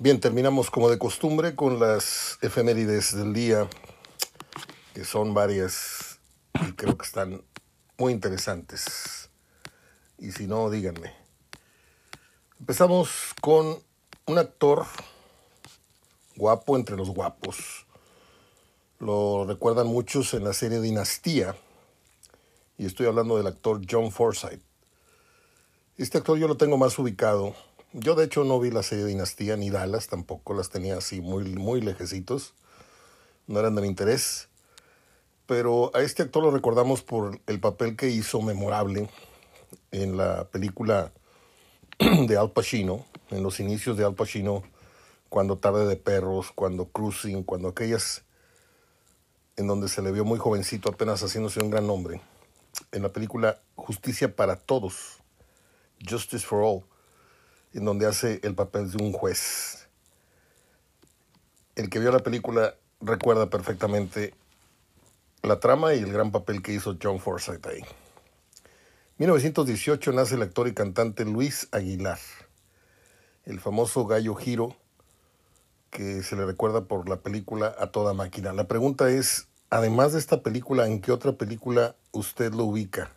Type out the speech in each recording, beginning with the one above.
Bien, terminamos como de costumbre con las efemérides del día, que son varias y creo que están muy interesantes. Y si no, díganme. Empezamos con un actor guapo entre los guapos. Lo recuerdan muchos en la serie Dinastía. Y estoy hablando del actor John Forsythe. Este actor yo lo tengo más ubicado yo de hecho no vi la serie Dinastía ni Dallas, tampoco las tenía así muy, muy lejecitos, no eran de mi interés. Pero a este actor lo recordamos por el papel que hizo memorable en la película de Al Pacino, en los inicios de Al Pacino, cuando Tarde de Perros, cuando Cruising, cuando aquellas en donde se le vio muy jovencito apenas haciéndose un gran nombre, en la película Justicia para Todos, Justice for All en donde hace el papel de un juez. El que vio la película recuerda perfectamente la trama y el gran papel que hizo John Forsythe ahí. 1918 nace el actor y cantante Luis Aguilar, el famoso gallo giro que se le recuerda por la película A Toda Máquina. La pregunta es, además de esta película, ¿en qué otra película usted lo ubica?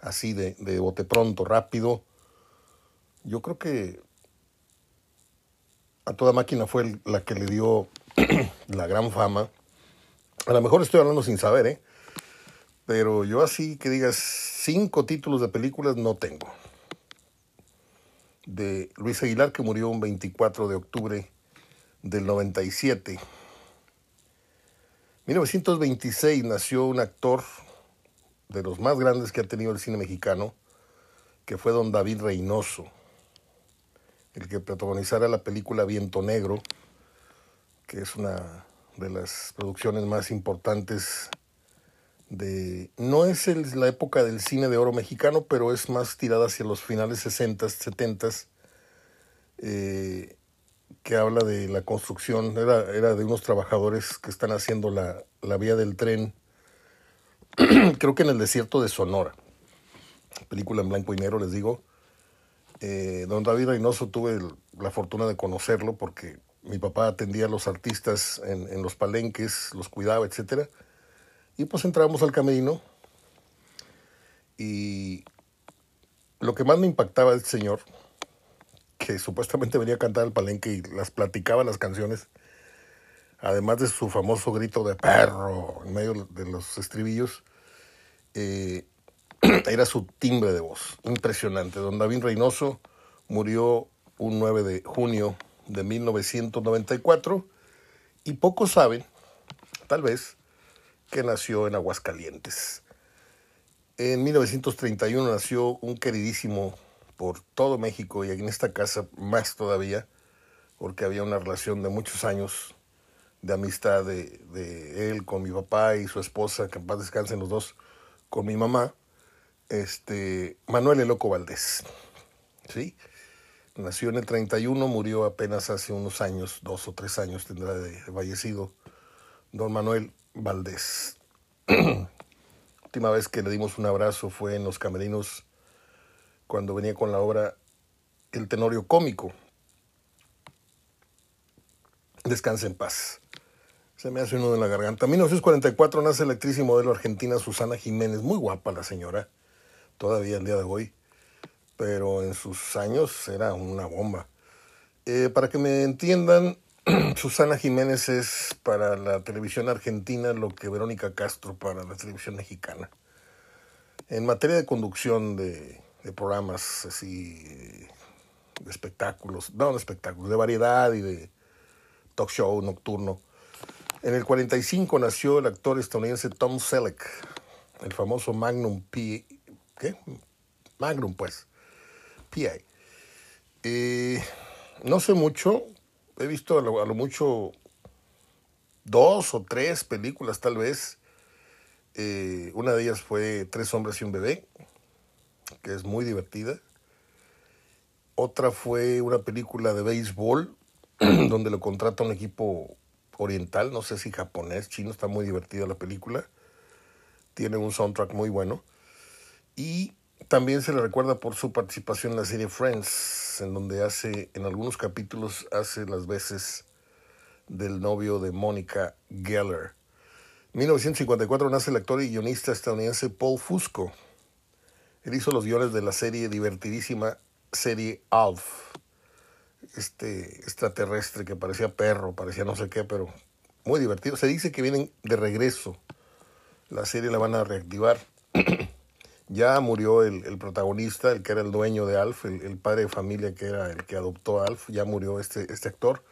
Así de, de bote pronto, rápido, yo creo que a toda máquina fue la que le dio la gran fama. A lo mejor estoy hablando sin saber, ¿eh? Pero yo así que digas cinco títulos de películas no tengo. De Luis Aguilar, que murió un 24 de octubre del 97. 1926 nació un actor de los más grandes que ha tenido el cine mexicano, que fue don David Reynoso el que protagonizara la película Viento Negro, que es una de las producciones más importantes de... No es la época del cine de oro mexicano, pero es más tirada hacia los finales 60, 70, eh, que habla de la construcción, era, era de unos trabajadores que están haciendo la, la vía del tren, creo que en el desierto de Sonora, película en blanco y negro, les digo, eh, don David Reynoso tuve la fortuna de conocerlo porque mi papá atendía a los artistas en, los palenques, los cuidaba, etc. Y pues entramos al camerino y lo que más me impactaba del señor, que supuestamente venía a cantar al palenque y las platicaba las canciones, además de su famoso grito de perro en medio de los estribillos, eh, era su timbre de voz, impresionante. Don David Reynoso murió un 9 de junio de 1994 y pocos saben, tal vez, que nació en Aguascalientes. En 1931 nació un queridísimo por todo México y en esta casa más todavía, porque había una relación de muchos años de amistad de, de él con mi papá y su esposa, que en paz descansen los dos, con mi mamá este, Manuel Eloco Valdés. ¿sí? Nació en el 31, murió apenas hace unos años, dos o tres años tendrá de fallecido don Manuel Valdés. Última vez que le dimos un abrazo fue en los camerinos cuando venía con la obra El Tenorio Cómico. Descanse en paz. Se me hace uno en la garganta. En 1944 nace la actriz y modelo argentina Susana Jiménez, muy guapa la señora todavía el día de hoy, pero en sus años era una bomba. Eh, para que me entiendan, Susana Jiménez es para la televisión argentina lo que Verónica Castro para la televisión mexicana. En materia de conducción de, programas así, de espectáculos, no de espectáculos, de variedad y de talk show nocturno. En el 45 nació el actor estadounidense Tom Selleck, el famoso Magnum P ¿qué? Magnum, pues. PI. Eh, no sé mucho, he visto a lo, mucho dos o tres películas tal vez. Eh, una de ellas fue Tres hombres y un bebé, que es muy divertida. Otra fue una película de béisbol, donde lo contrata un equipo oriental, no sé si japonés, chino, está muy divertida la película. Tiene un soundtrack muy bueno. Y También se le recuerda por su participación en la serie Friends, en donde hace, en algunos capítulos, hace las veces del novio de Mónica Geller. En 1954 nace el actor y guionista estadounidense Paul Fusco. Él hizo los guiones de la serie divertidísima serie Alf. Este extraterrestre que parecía perro, parecía no sé qué, pero muy divertido. Se dice que vienen de regreso. La serie la van a reactivar. Ya murió el, protagonista, el que era el dueño de Alf, el, padre de familia que era el que adoptó a Alf, ya murió este, este actor.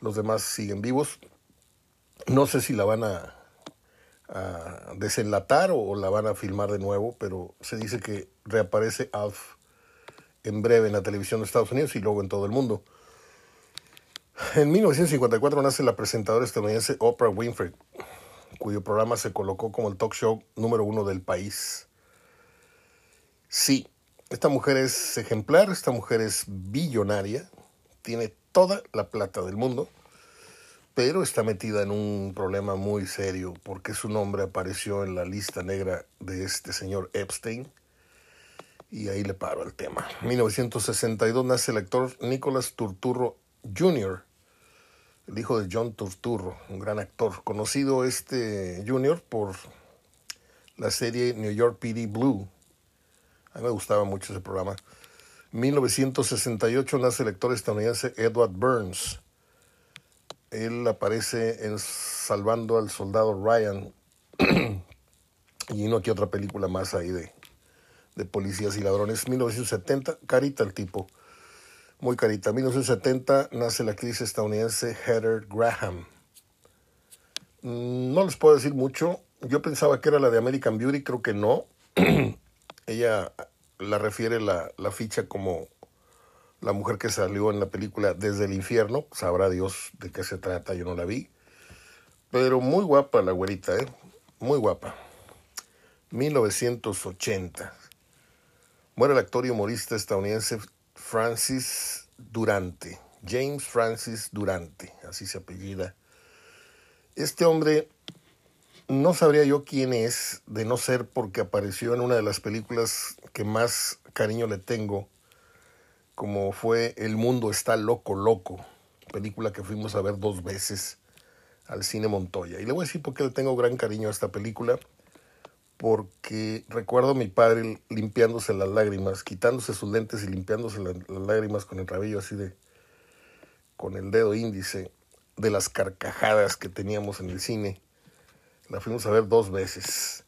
Los demás siguen vivos. No sé si la van a, desenlatar o, la van a filmar de nuevo, pero se dice que reaparece Alf en breve en la televisión de Estados Unidos y luego en todo el mundo. En 1954 nace la presentadora estadounidense Oprah Winfrey, cuyo programa se colocó como el talk show número uno del país. Sí, esta mujer es ejemplar, esta mujer es billonaria, tiene toda la plata del mundo, pero está metida en un problema muy serio porque su nombre apareció en la lista negra de este señor Epstein. Y ahí le paro el tema. En 1962 nace el actor Nicholas Turturro Jr., el hijo de John Turturro, un gran actor, conocido este Jr. por la serie New York PD Blue, a mí me gustaba mucho ese programa. 1968 nace el actor estadounidense Edward Burns. Él aparece en Salvando al Soldado Ryan y no aquí otra película más ahí de, de policías y ladrones. 1970, carita el tipo, muy carita. 1970 nace la actriz estadounidense Heather Graham. Mm, no les puedo decir mucho. Yo pensaba que era la de American Beauty, creo que no. Ella la refiere la, ficha como la mujer que salió en la película Desde el infierno. Sabrá Dios de qué se trata, yo no la vi. Pero muy guapa la güerita, ¿eh? Muy guapa. 1980. Muere el actor y humorista estadounidense Francis Durante. James Francis Durante, así se apellida. Este hombre no sabría yo quién es, de no ser porque apareció en una de las películas que más cariño le tengo, como fue El mundo está loco, loco, película que fuimos a ver dos veces al cine Montoya. Y le voy a decir por qué le tengo gran cariño a esta película, porque recuerdo a mi padre limpiándose las lágrimas, quitándose sus lentes y limpiándose las, lágrimas con el cabello así de, con el dedo índice, de las carcajadas que teníamos en el cine la fuimos a ver dos veces.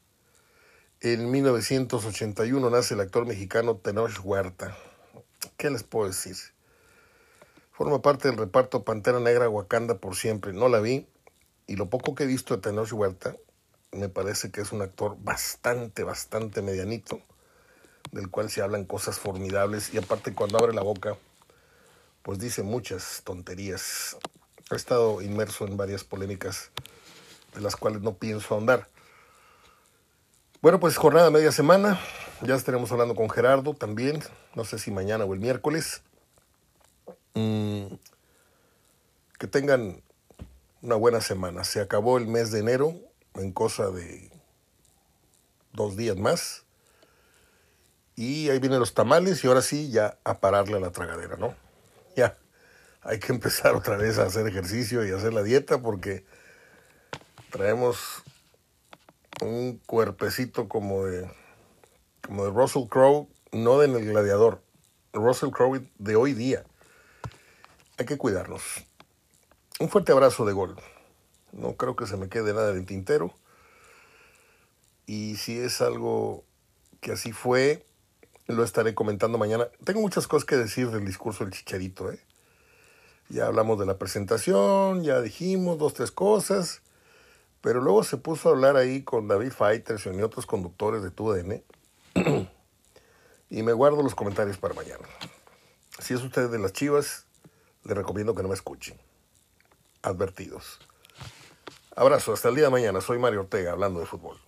En 1981 nace el actor mexicano Tenoch Huerta. ¿Qué les puedo decir? Forma parte del reparto Pantera Negra Wakanda por siempre. No la vi y lo poco que he visto de Tenoch Huerta me parece que es un actor bastante, bastante medianito, del cual se hablan cosas formidables y aparte cuando abre la boca, pues dice muchas tonterías. Ha estado inmerso en varias polémicas de las cuales no pienso ahondar. Bueno, pues jornada media semana, ya estaremos hablando con Gerardo también, no sé si mañana o el miércoles. Mm, que tengan una buena semana. Se acabó el mes de enero en cosa de dos días más. Y ahí vienen los tamales y ahora sí ya a pararle a la tragadera, ¿no? Ya hay que empezar otra vez a hacer ejercicio y hacer la dieta porque Traemos un cuerpecito como de, como de Russell Crowe, no de el gladiador, Russell Crowe de hoy día. Hay que cuidarnos. Un fuerte abrazo de gol. No creo que se me quede nada del tintero. Y si es algo que así fue, lo estaré comentando mañana. Tengo muchas cosas que decir del discurso del chicharito. ¿eh? Ya hablamos de la presentación, ya dijimos dos, tres cosas. Pero luego se puso a hablar ahí con David Fighters y otros conductores de TUDN. y me guardo los comentarios para mañana. Si es usted de las chivas, le recomiendo que no me escuchen. Advertidos. Abrazo, hasta el día de mañana. Soy Mario Ortega, hablando de fútbol.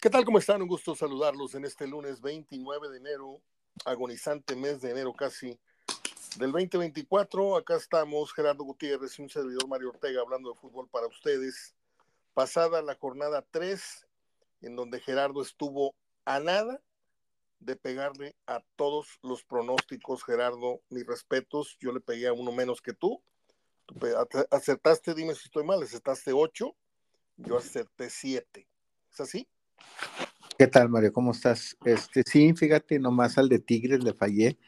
¿Qué tal? ¿Cómo están? Un gusto saludarlos en este lunes 29 de enero, agonizante mes de enero casi del 2024. Acá estamos, Gerardo Gutiérrez y un servidor Mario Ortega hablando de fútbol para ustedes. Pasada la jornada 3, en donde Gerardo estuvo a nada de pegarle a todos los pronósticos, Gerardo. Mis respetos, yo le pegué a uno menos que tú. acertaste, dime si estoy mal, acertaste ocho, yo acerté siete. ¿Es así? ¿Qué tal, Mario? ¿Cómo estás? Este, sí, fíjate, nomás al de Tigres le fallé.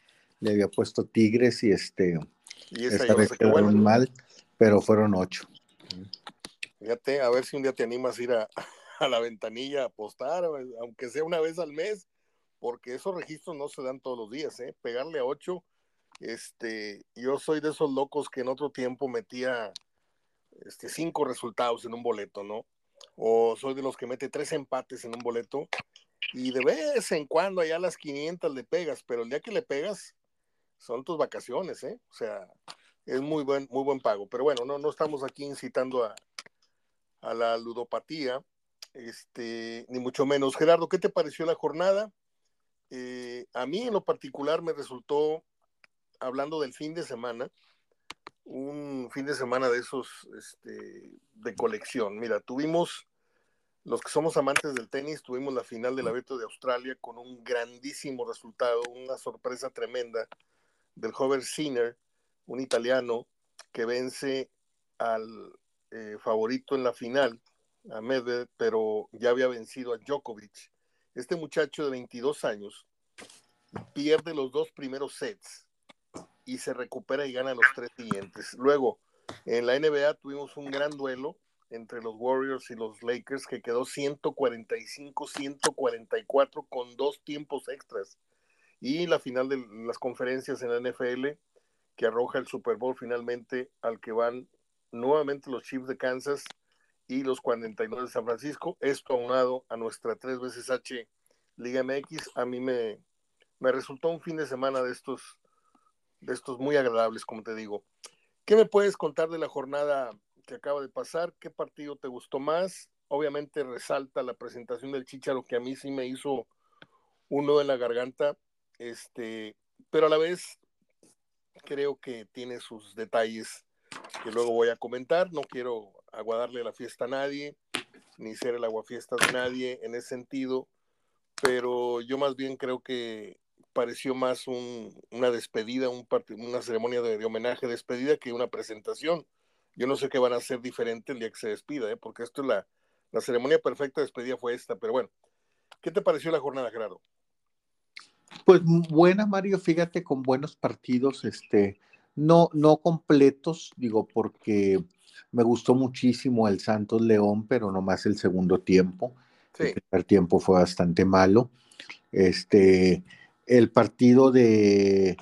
Le había puesto Tigres y este. Y esa vez quedaron mal, pero fueron ocho. Fíjate, a ver si un día te animas a ir a, a la ventanilla a apostar, aunque sea una vez al mes, porque esos registros no se dan todos los días, ¿eh? Pegarle a ocho, este, yo soy de esos locos que en otro tiempo metía este, cinco resultados en un boleto, ¿no? O soy de los que mete tres empates en un boleto y de vez en cuando allá a las 500 le pegas, pero el día que le pegas son tus vacaciones, ¿eh? O sea, es muy buen, muy buen pago. Pero bueno, no, no estamos aquí incitando a, a la ludopatía, este, ni mucho menos. Gerardo, ¿qué te pareció la jornada? Eh, a mí en lo particular me resultó, hablando del fin de semana, un fin de semana de esos este, de colección. Mira, tuvimos, los que somos amantes del tenis, tuvimos la final del Abierto de Australia con un grandísimo resultado, una sorpresa tremenda del Hover Sinner, un italiano que vence al eh, favorito en la final, a Medvedev, pero ya había vencido a Djokovic este muchacho de 22 años pierde los dos primeros sets y se recupera y gana los tres siguientes. Luego, en la NBA tuvimos un gran duelo entre los Warriors y los Lakers que quedó 145-144 con dos tiempos extras. Y la final de las conferencias en la NFL que arroja el Super Bowl finalmente al que van nuevamente los Chiefs de Kansas y los 49 de San Francisco. Esto aunado a nuestra tres veces H Liga MX, a mí me, me resultó un fin de semana de estos, de estos muy agradables, como te digo. ¿Qué me puedes contar de la jornada que acaba de pasar? ¿Qué partido te gustó más? Obviamente resalta la presentación del Chicharo, que a mí sí me hizo uno de la garganta, este, pero a la vez creo que tiene sus detalles que luego voy a comentar. No quiero aguadarle la fiesta a nadie, ni ser el aguafiestas de nadie en ese sentido, pero yo más bien creo que pareció más una despedida, un una ceremonia de, homenaje, despedida que una presentación. Yo no sé qué van a hacer diferente el día que se despida, ¿eh? porque esto es la, la ceremonia perfecta de despedida fue esta, pero bueno, ¿qué te pareció la jornada, Gerardo? Pues buena, Mario, fíjate, con buenos partidos, este, no, no completos, digo, porque me gustó muchísimo el Santos León, pero nomás el segundo tiempo. El primer tiempo fue bastante malo. Este, el partido de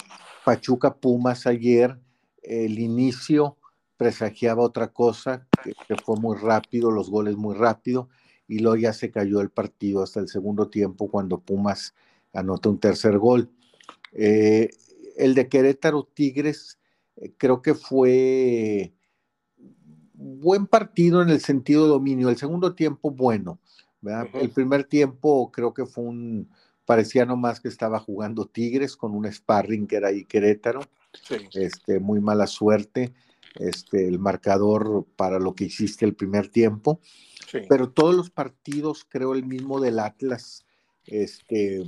Pachuca Pumas ayer, el inicio presagiaba otra cosa, que, fue muy rápido, los goles muy rápido, y luego ya se cayó el partido hasta el segundo tiempo cuando Pumas anota un tercer gol. Eh, el de Querétaro Tigres eh, creo que fue buen partido en el sentido dominio. El segundo tiempo, bueno. El primer tiempo creo que fue un, parecía nomás que estaba jugando Tigres con un sparring que era ahí Querétaro. Este, muy mala suerte. Este, el marcador para lo que hiciste el primer tiempo. Pero todos los partidos, creo, el mismo del Atlas, este,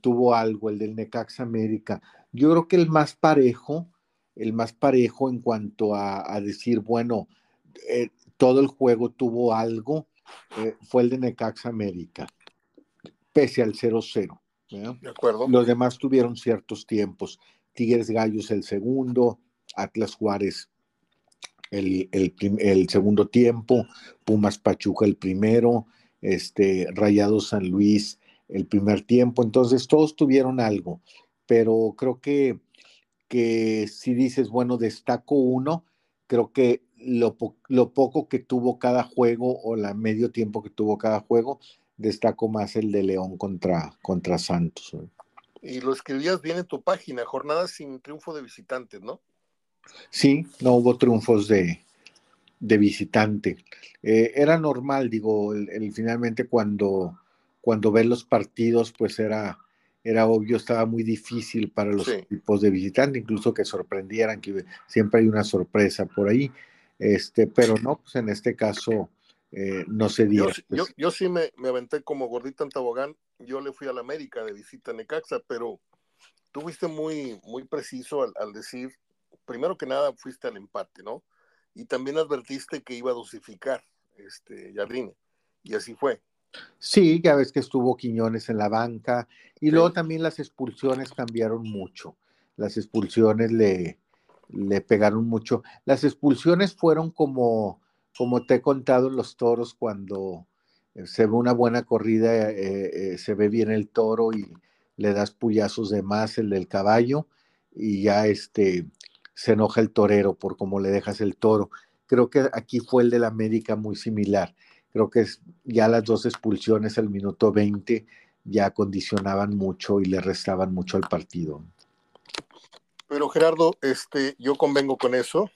tuvo algo, el del Necax América. Yo creo que el más parejo, el más parejo en cuanto a, decir, bueno, eh, todo el juego tuvo algo, eh, fue el de Necax América, pese al 0-0. De acuerdo. Los demás tuvieron ciertos tiempos. Tigres Gallos el segundo, Atlas Juárez el, el, segundo tiempo, Pumas Pachuca el primero, este, Rayado San Luis el primer tiempo. Entonces todos tuvieron algo, pero creo que que si dices, bueno, destaco uno, creo que lo, poco que tuvo cada juego o la medio tiempo que tuvo cada juego, destaco más el de León contra, contra Santos. Y lo escribías bien en tu página, jornadas sin triunfo de visitantes, ¿no? Sí, no hubo triunfos de, de visitante. Eh, era normal, digo, el, finalmente cuando, cuando ves los partidos, pues era era obvio, estaba muy difícil para los equipos de visitante, incluso que sorprendieran, que siempre hay una sorpresa por ahí. Este, pero no, pues en este caso eh, no se diera. Yo, yo, sí me, me, aventé como gordita en tobogán, yo le fui a la América de visita a Necaxa, pero tú fuiste muy, muy preciso al, al decir, primero que nada fuiste al empate, ¿no? Y también advertiste que iba a dosificar este Jardine, y así fue. Sí, ya ves que estuvo Quiñones en la banca y luego también las expulsiones cambiaron mucho. Las expulsiones le, le pegaron mucho. Las expulsiones fueron como, como te he contado en los toros cuando eh, se ve una buena corrida, eh, eh, se ve bien el toro y le das puyazos de más el del caballo y ya este se enoja el torero por cómo le dejas el toro. Creo que aquí fue el de la América muy similar creo que ya las dos expulsiones al minuto 20 ya condicionaban mucho y le restaban mucho al partido. Pero Gerardo, este, yo convengo con eso,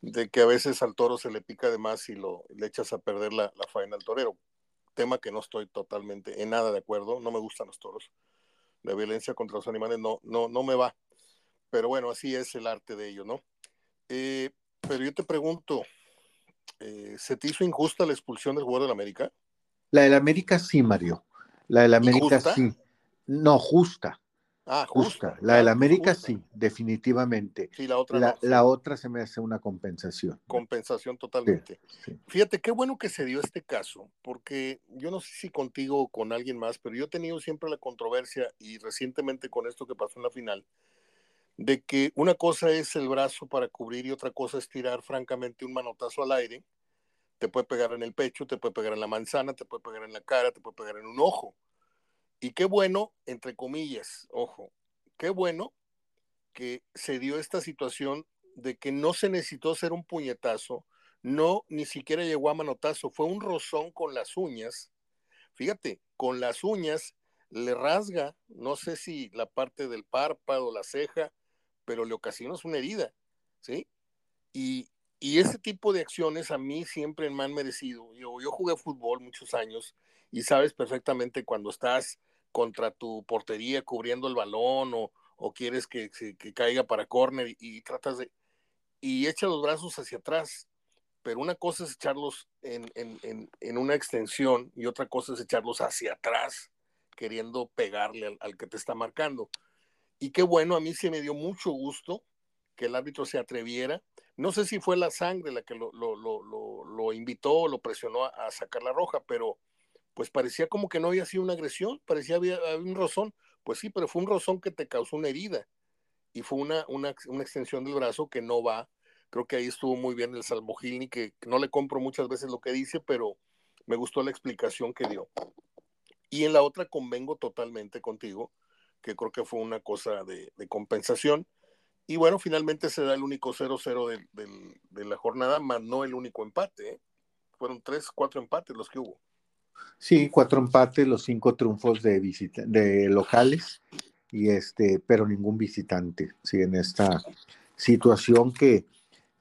de que a veces al toro se le pica de más y lo le echas a perder la, la faena al torero. Tema que no estoy totalmente en nada de acuerdo, no me gustan los toros. La violencia contra los animales no, no, no me va. Pero bueno, así es el arte de ello, ¿no? Eh, pero yo te pregunto, eh, ¿se te hizo injusta la expulsión del jugador del América? La del América sí, Mario. La del América sí. No, justa. Ah, justa. La del América sí, definitivamente. Sí, la otra la, la, otra se me hace una compensación. Compensación totalmente. Fíjate, qué bueno que se dio este caso, porque yo no sé si contigo o con alguien más, pero yo he tenido siempre la controversia y recientemente con esto que pasó en la final, de que una cosa es el brazo para cubrir y otra cosa es tirar francamente un manotazo al aire. Te puede pegar en el pecho, te puede pegar en la manzana, te puede pegar en la cara, te puede pegar en un ojo. Y qué bueno, entre comillas, ojo, qué bueno que se dio esta situación de que no se necesitó hacer un puñetazo, no, ni siquiera llegó a manotazo, fue un rozón con las uñas. Fíjate, con las uñas le rasga, no sé si la parte del párpado, la ceja, pero le ocasionas una herida, ¿sí? Y, y ese tipo de acciones a mí siempre me han merecido. Yo, yo jugué fútbol muchos años y sabes perfectamente cuando estás contra tu portería cubriendo el balón o, o quieres que, que, caiga para córner y, tratas de... y echa los brazos hacia atrás. Pero una cosa es echarlos en, en, en, en una extensión y otra cosa es echarlos hacia atrás, queriendo pegarle al, al que te está marcando. Y qué bueno, a mí sí me dio mucho gusto que el árbitro se atreviera. No sé si fue la sangre la que lo, lo, lo, lo invitó, lo presionó a, sacar la roja, pero pues parecía como que no había sido una agresión, parecía había, un rozón. Pues sí, pero fue un rozón que te causó una herida y fue una, una, una, extensión del brazo que no va. Creo que ahí estuvo muy bien el Salmogilni, que no le compro muchas veces lo que dice, pero me gustó la explicación que dio. Y en la otra convengo totalmente contigo que creo que fue una cosa de, compensación. Y bueno, finalmente se da el único 0-0 de, la jornada, más no el único empate. ¿eh? Fueron tres, cuatro empates los que hubo. Sí, cuatro empates, los cinco triunfos de, visita de locales, y este, pero ningún visitante, sí, en esta situación que,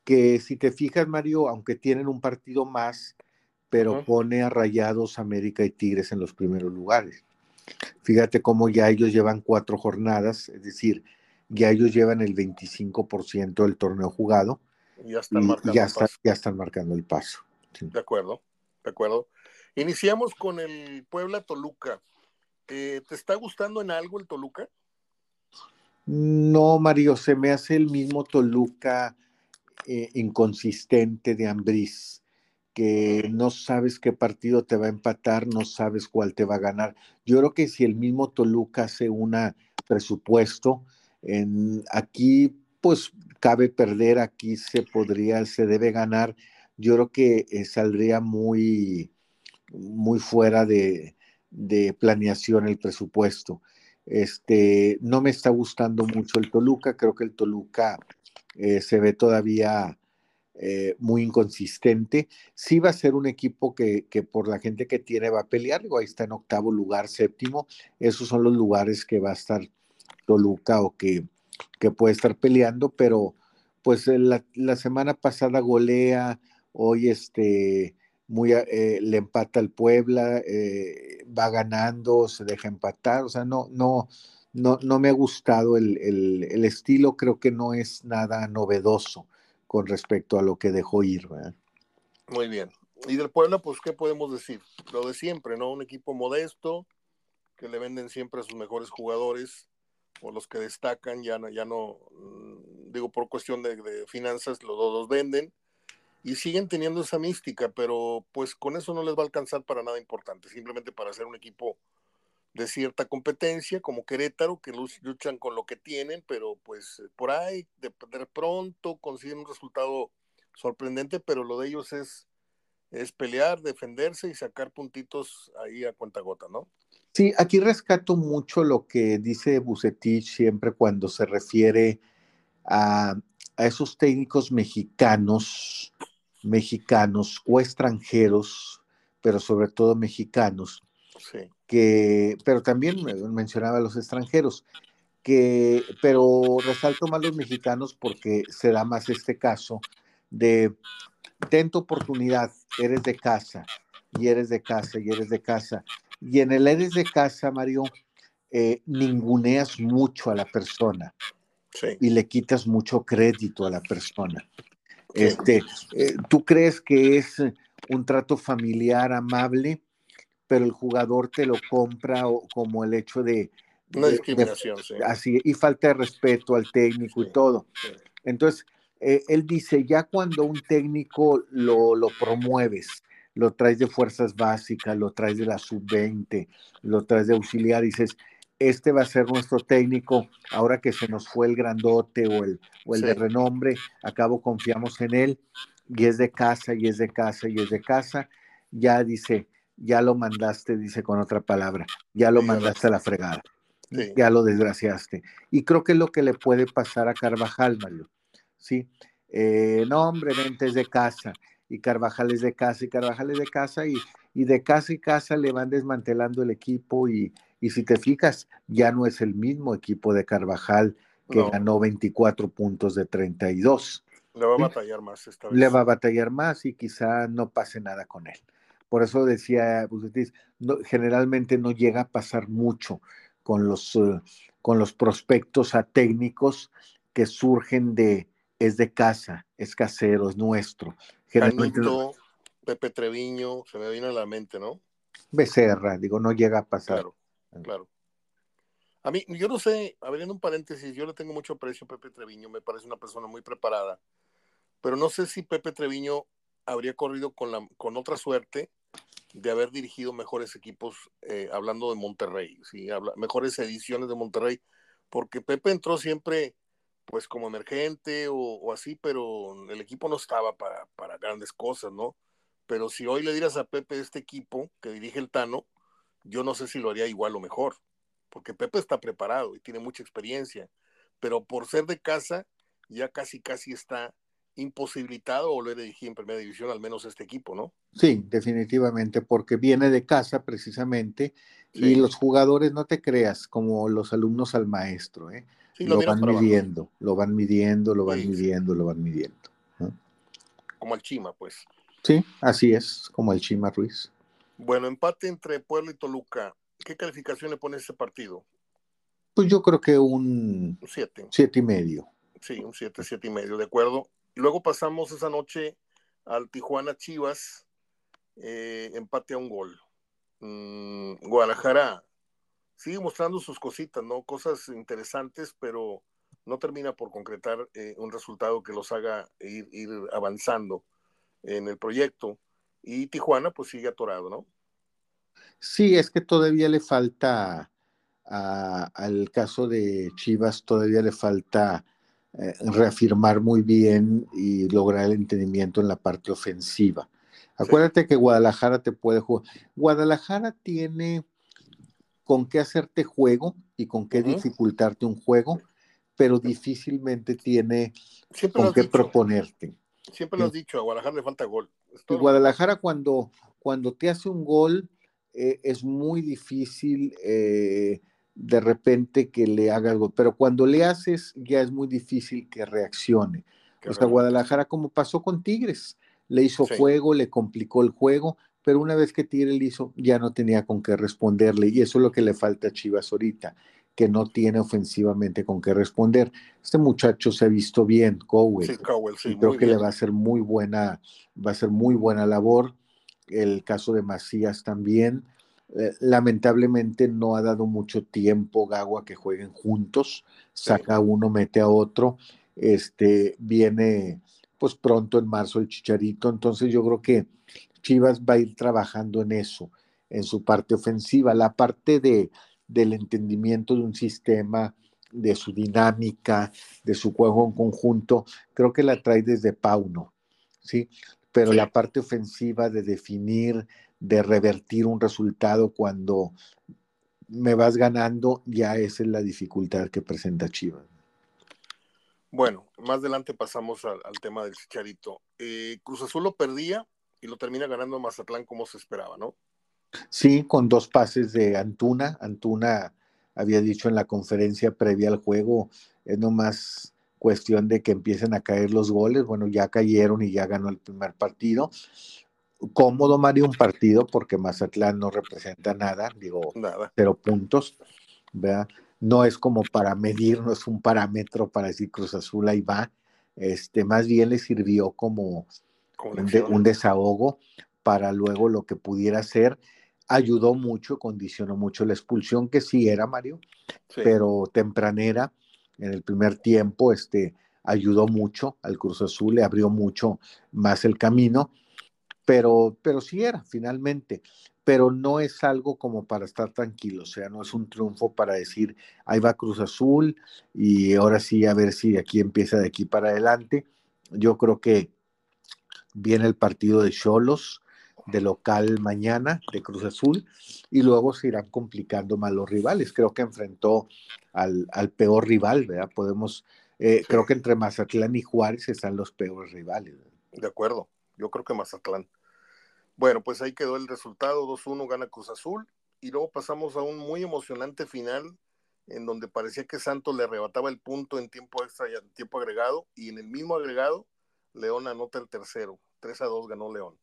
que si te fijas, Mario, aunque tienen un partido más, pero pone a Rayados, América y Tigres en los primeros lugares. Fíjate cómo ya ellos llevan cuatro jornadas, es decir, ya ellos llevan el 25% del torneo jugado. Ya están, marcando, ya, ya están marcando el paso. De acuerdo, de acuerdo. Iniciamos con el Puebla Toluca. Eh, ¿Te está gustando en algo el Toluca? No, Mario, se me hace el mismo Toluca eh, inconsistente de Ambriz no sabes qué partido te va a empatar, no sabes cuál te va a ganar. Yo creo que si el mismo Toluca hace un presupuesto, en, aquí pues cabe perder, aquí se podría, se debe ganar. Yo creo que eh, saldría muy, muy fuera de, de, planeación el presupuesto. Este, no me está gustando mucho el Toluca, creo que el Toluca eh, se ve todavía eh, muy inconsistente. Sí va a ser un equipo que, que, por la gente que tiene va a pelear, ahí está en octavo lugar, séptimo, esos son los lugares que va a estar Toluca o que, que puede estar peleando, pero pues eh, la, la semana pasada golea, hoy este, muy, eh, le empata al Puebla, va ganando, se deja empatar, o sea, no, no, no, no me ha gustado el, el estilo, creo que no es nada novedoso con respecto a lo que dejó ir. Muy bien. y del Puebla, pues, ¿qué podemos decir? Lo de siempre, ¿no? Un equipo modesto, que le venden siempre a sus mejores jugadores, o los que destacan, ya no, ya no mm, digo, por cuestión de, finanzas, los dos venden, y siguen teniendo esa mística, pero pues con eso no les va a alcanzar para nada importante, simplemente para ser un equipo de cierta competencia, como Querétaro, que luchan con lo que tienen, pero pues por ahí de, de pronto consiguen un resultado sorprendente, pero lo de ellos es es pelear, defenderse y sacar puntitos ahí a cuenta gota, ¿no? Sí, aquí rescato mucho lo que dice Bucetich siempre cuando se refiere a, a esos técnicos mexicanos, mexicanos o extranjeros, pero sobre todo mexicanos, Sí, que, pero también mencionaba a los extranjeros, que, pero resalto más los mexicanos porque se da más este caso de ten tu oportunidad, eres de casa, y eres de casa, y eres de casa. Y en el eres de casa, Mario, eh, ninguneas mucho a la persona sí. y le quitas mucho crédito a la persona. Este, eh, tú crees que es un trato familiar, amable, pero el jugador te lo compra o, como el hecho de, Una de- discriminación, sí. así y falta de respeto al técnico Sí, y todo. sí. Entonces, eh, él dice, ya cuando un técnico lo, lo promueves, lo traes de fuerzas básicas, lo traes de la sub-20, lo traes de auxiliar, dices, este va a ser nuestro técnico, ahora que se nos fue el grandote o el, o el de renombre, a cabo confiamos en él, y es de casa, y es de casa, y es de casa, ya dice, ya lo mandaste, dice con otra palabra, ya lo mandaste a la fregada, Sí. ya lo desgraciaste. Y creo que es lo que le puede pasar a Carvajal, Mario. Sí, Eh, no, hombre, vente es de casa, y Carvajal es de casa, y Carvajal es de casa, y, y de casa y casa le van desmantelando el equipo, y, y si te fijas, ya no es el mismo equipo de Carvajal que No. ganó 24 puntos de 32. Le va a batallar más esta vez. Le va a batallar más y quizá no pase nada con él. Por eso decía Bucetis, no, generalmente no llega a pasar mucho con los, eh, con los prospectos a técnicos que surgen de es de casa, es casero, es nuestro. Generalmente Canito, Pepe Treviño, se me viene a la mente, ¿no? Becerra, digo, no llega a pasar. Claro, claro. A mí, yo no sé, abriendo un paréntesis, yo le tengo mucho aprecio a Pepe Treviño, me parece una persona muy preparada, pero no sé si Pepe Treviño habría corrido con, la, con otra suerte de haber dirigido mejores equipos, eh, hablando de Monterrey, ¿sí? Habla, mejores ediciones de Monterrey, porque Pepe entró siempre pues como emergente o, o así, pero el equipo no estaba para, para, grandes cosas, ¿no? Pero si hoy le dieras a Pepe este equipo que dirige el Tano, yo no sé si lo haría igual o mejor, porque Pepe está preparado y tiene mucha experiencia, pero por ser de casa ya casi casi está imposibilitado volver a dirigir en primera división, al menos este equipo, ¿no? Sí, definitivamente, porque viene de casa precisamente sí. y los jugadores, no te creas, como los alumnos al maestro, ¿eh? Sí, lo, lo, van midiendo, lo van midiendo, lo van sí, midiendo, lo van midiendo. Como el Chima, pues. Sí, así es, como el Chima Ruiz. Bueno, empate entre Puebla y Toluca. ¿Qué calificación le pone ese partido? Pues yo creo que un 7. Siete y medio. Sí, un 7, siete y medio, de acuerdo. Luego pasamos esa noche al Tijuana Chivas, eh, empate a un gol. Mm, Guadalajara sigue mostrando sus cositas, ¿no? Cosas interesantes, pero no termina por concretar eh, un resultado que los haga ir, ir, avanzando en el proyecto. Y Tijuana, pues sigue atorado, ¿no? Sí, es que todavía le falta a, al caso de Chivas, todavía le falta eh, reafirmar muy bien y lograr el entendimiento en la parte ofensiva. Acuérdate que Guadalajara te puede jugar. Guadalajara tiene con qué hacerte juego y con qué uh -huh. dificultarte un juego, pero difícilmente tiene Siempre con qué dicho. proponerte. Siempre lo has dicho, a Guadalajara le falta gol. Y Guadalajara cuando, cuando te hace un gol eh, es muy difícil eh, de repente que le haga algo, pero cuando le haces ya es muy difícil que reaccione. Qué o sea, Guadalajara como pasó con Tigres, le hizo sí. juego, le complicó el juego, pero una vez que Tigre le hizo, ya no tenía con qué responderle, y eso es lo que le falta a Chivas ahorita, que no tiene ofensivamente con qué responder. Este muchacho se ha visto bien, Cowell. Sí, Cowell, sí, y creo que bien. le va a hacer muy buena, va a ser muy buena labor. el caso de Macías también. Eh, lamentablemente no ha dado mucho tiempo Gagua que jueguen juntos, saca uno, mete a otro, este viene pues pronto en marzo el Chicharito, entonces yo creo que Chivas va a ir trabajando en eso, en su parte ofensiva, la parte de, del entendimiento de un sistema, de su dinámica, de su juego en conjunto, creo que la trae desde Pauno, ¿sí? Pero la parte ofensiva de definir, de revertir un resultado cuando me vas ganando, ya esa es la dificultad que presenta Chivas. Bueno, más adelante pasamos al, tema del Chicharito. Eh, Cruz Azul lo perdía y lo termina ganando Mazatlán como se esperaba, ¿no? Sí, con dos pases de Antuna. Antuna había dicho en la conferencia previa al juego, es nomás cuestión de que empiecen a caer los goles. Bueno, ya cayeron y ya ganó el primer partido cómodo, Mario, un partido porque Mazatlán no representa nada, digo, nada. cero puntos, ¿verdad? No es como para medir, no es un parámetro para decir Cruz Azul ahí va, este, más bien le sirvió como un, desahogo para luego lo que pudiera ser. Ayudó mucho, condicionó mucho la expulsión, que sí era, Mario, pero tempranera, en el primer tiempo, este, ayudó mucho al Cruz Azul, le abrió mucho más el camino pero, pero sí era finalmente, pero no es algo como para estar tranquilo, o sea, no es un triunfo para decir, ahí va Cruz Azul y ahora sí a ver si aquí empieza de aquí para adelante. Yo creo que viene el partido de Cholos, de local mañana de Cruz Azul y luego se irán complicando más los rivales. Creo que enfrentó al, peor rival, ¿verdad? Podemos, eh, creo que entre Mazatlán y Juárez están los peores rivales. De acuerdo, yo creo que Mazatlán. Bueno, pues ahí quedó el resultado, 2-1 gana Cruz Azul. Y luego pasamos a un muy emocionante final en donde parecía que Santos le arrebataba el punto en tiempo extra y en tiempo agregado. Y en el mismo agregado León anota el tercero, 3 a 2 ganó León.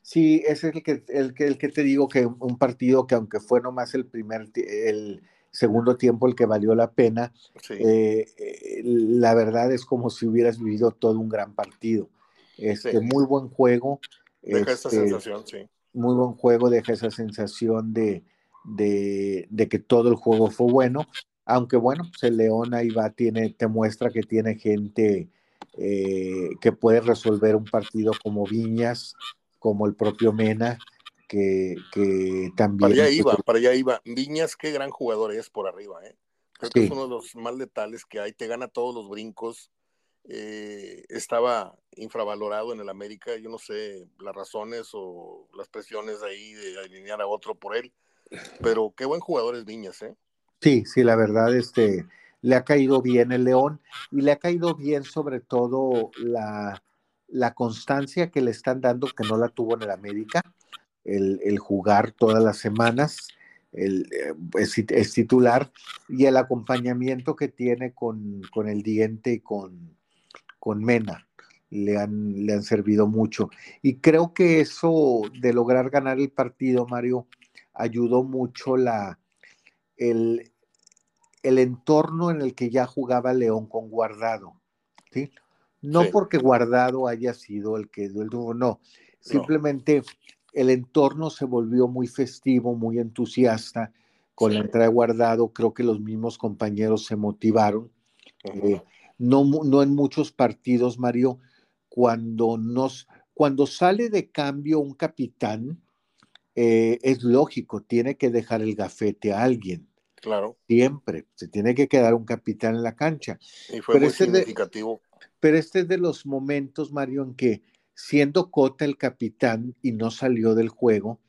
Sí, ese es el que, el que, el que te digo que un partido que aunque fue nomás el primer, el segundo tiempo el que valió la pena, eh, eh, la verdad es como si hubieras vivido todo un gran partido. Este, Muy buen juego, Deja esa este, sensación, sí. Muy buen juego, deja esa sensación de, que todo el juego fue bueno. Aunque bueno, pues el León ahí va, tiene, te muestra que tiene gente eh, que puede resolver un partido como Viñas, como el propio Mena, que, también. Para allá iba, para allá iba. Viñas, qué gran jugador es por arriba, ¿eh? Creo que es uno de los más letales que hay, te gana todos los brincos, eh, estaba infravalorado en el América. Yo no sé las razones o las presiones ahí de alinear a otro por él, pero qué buen jugador es Viñas, ¿eh? Sí, sí, la verdad, este, le ha caído bien el León y le ha caído bien sobre todo la, la constancia que le están dando que no la tuvo en el América, el, el jugar todas las semanas. El, eh, es, titular y el acompañamiento que tiene con, con el diente y con, con Mena le han, le han servido mucho. Y creo que eso de lograr ganar el partido, Mario, ayudó mucho la, el, el entorno en el que ya jugaba León con Guardado. ¿sí? No porque Guardado haya sido el que dio el no, simplemente el entorno se volvió muy festivo, muy entusiasta con la entrada de Guardado. Creo que los mismos compañeros se motivaron no, en muchos partidos, Mario, cuando, nos, cuando sale de cambio un capitán, eh, es lógico, tiene que dejar el gafete a alguien. Claro. Siempre, se tiene que quedar un capitán en la cancha. Y fue muy este significativo. pero este es de los momentos, Mario, en que siendo Cota el capitán y no salió del juego,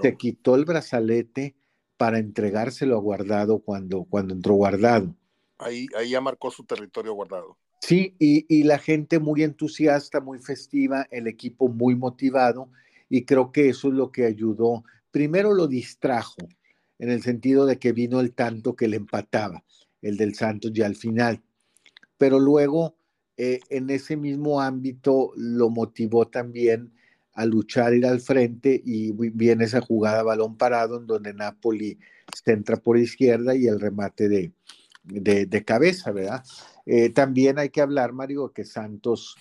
se quitó el brazalete para entregárselo a Guardado cuando, cuando entró Guardado. Ahí, ahí ya marcó su territorio guardado. Sí, y, la gente muy entusiasta, muy festiva, el equipo muy motivado, y creo que eso es lo que ayudó. Primero lo distrajo, en el sentido de que vino el tanto que le empataba, el del Santos ya al final. Pero luego, eh, en ese mismo ámbito, lo motivó también a luchar, ir al frente, y viene esa jugada balón parado, en donde Napoli se entra por izquierda y el remate de, de, cabeza, ¿verdad? Eh, también hay que hablar, Mario, que Santos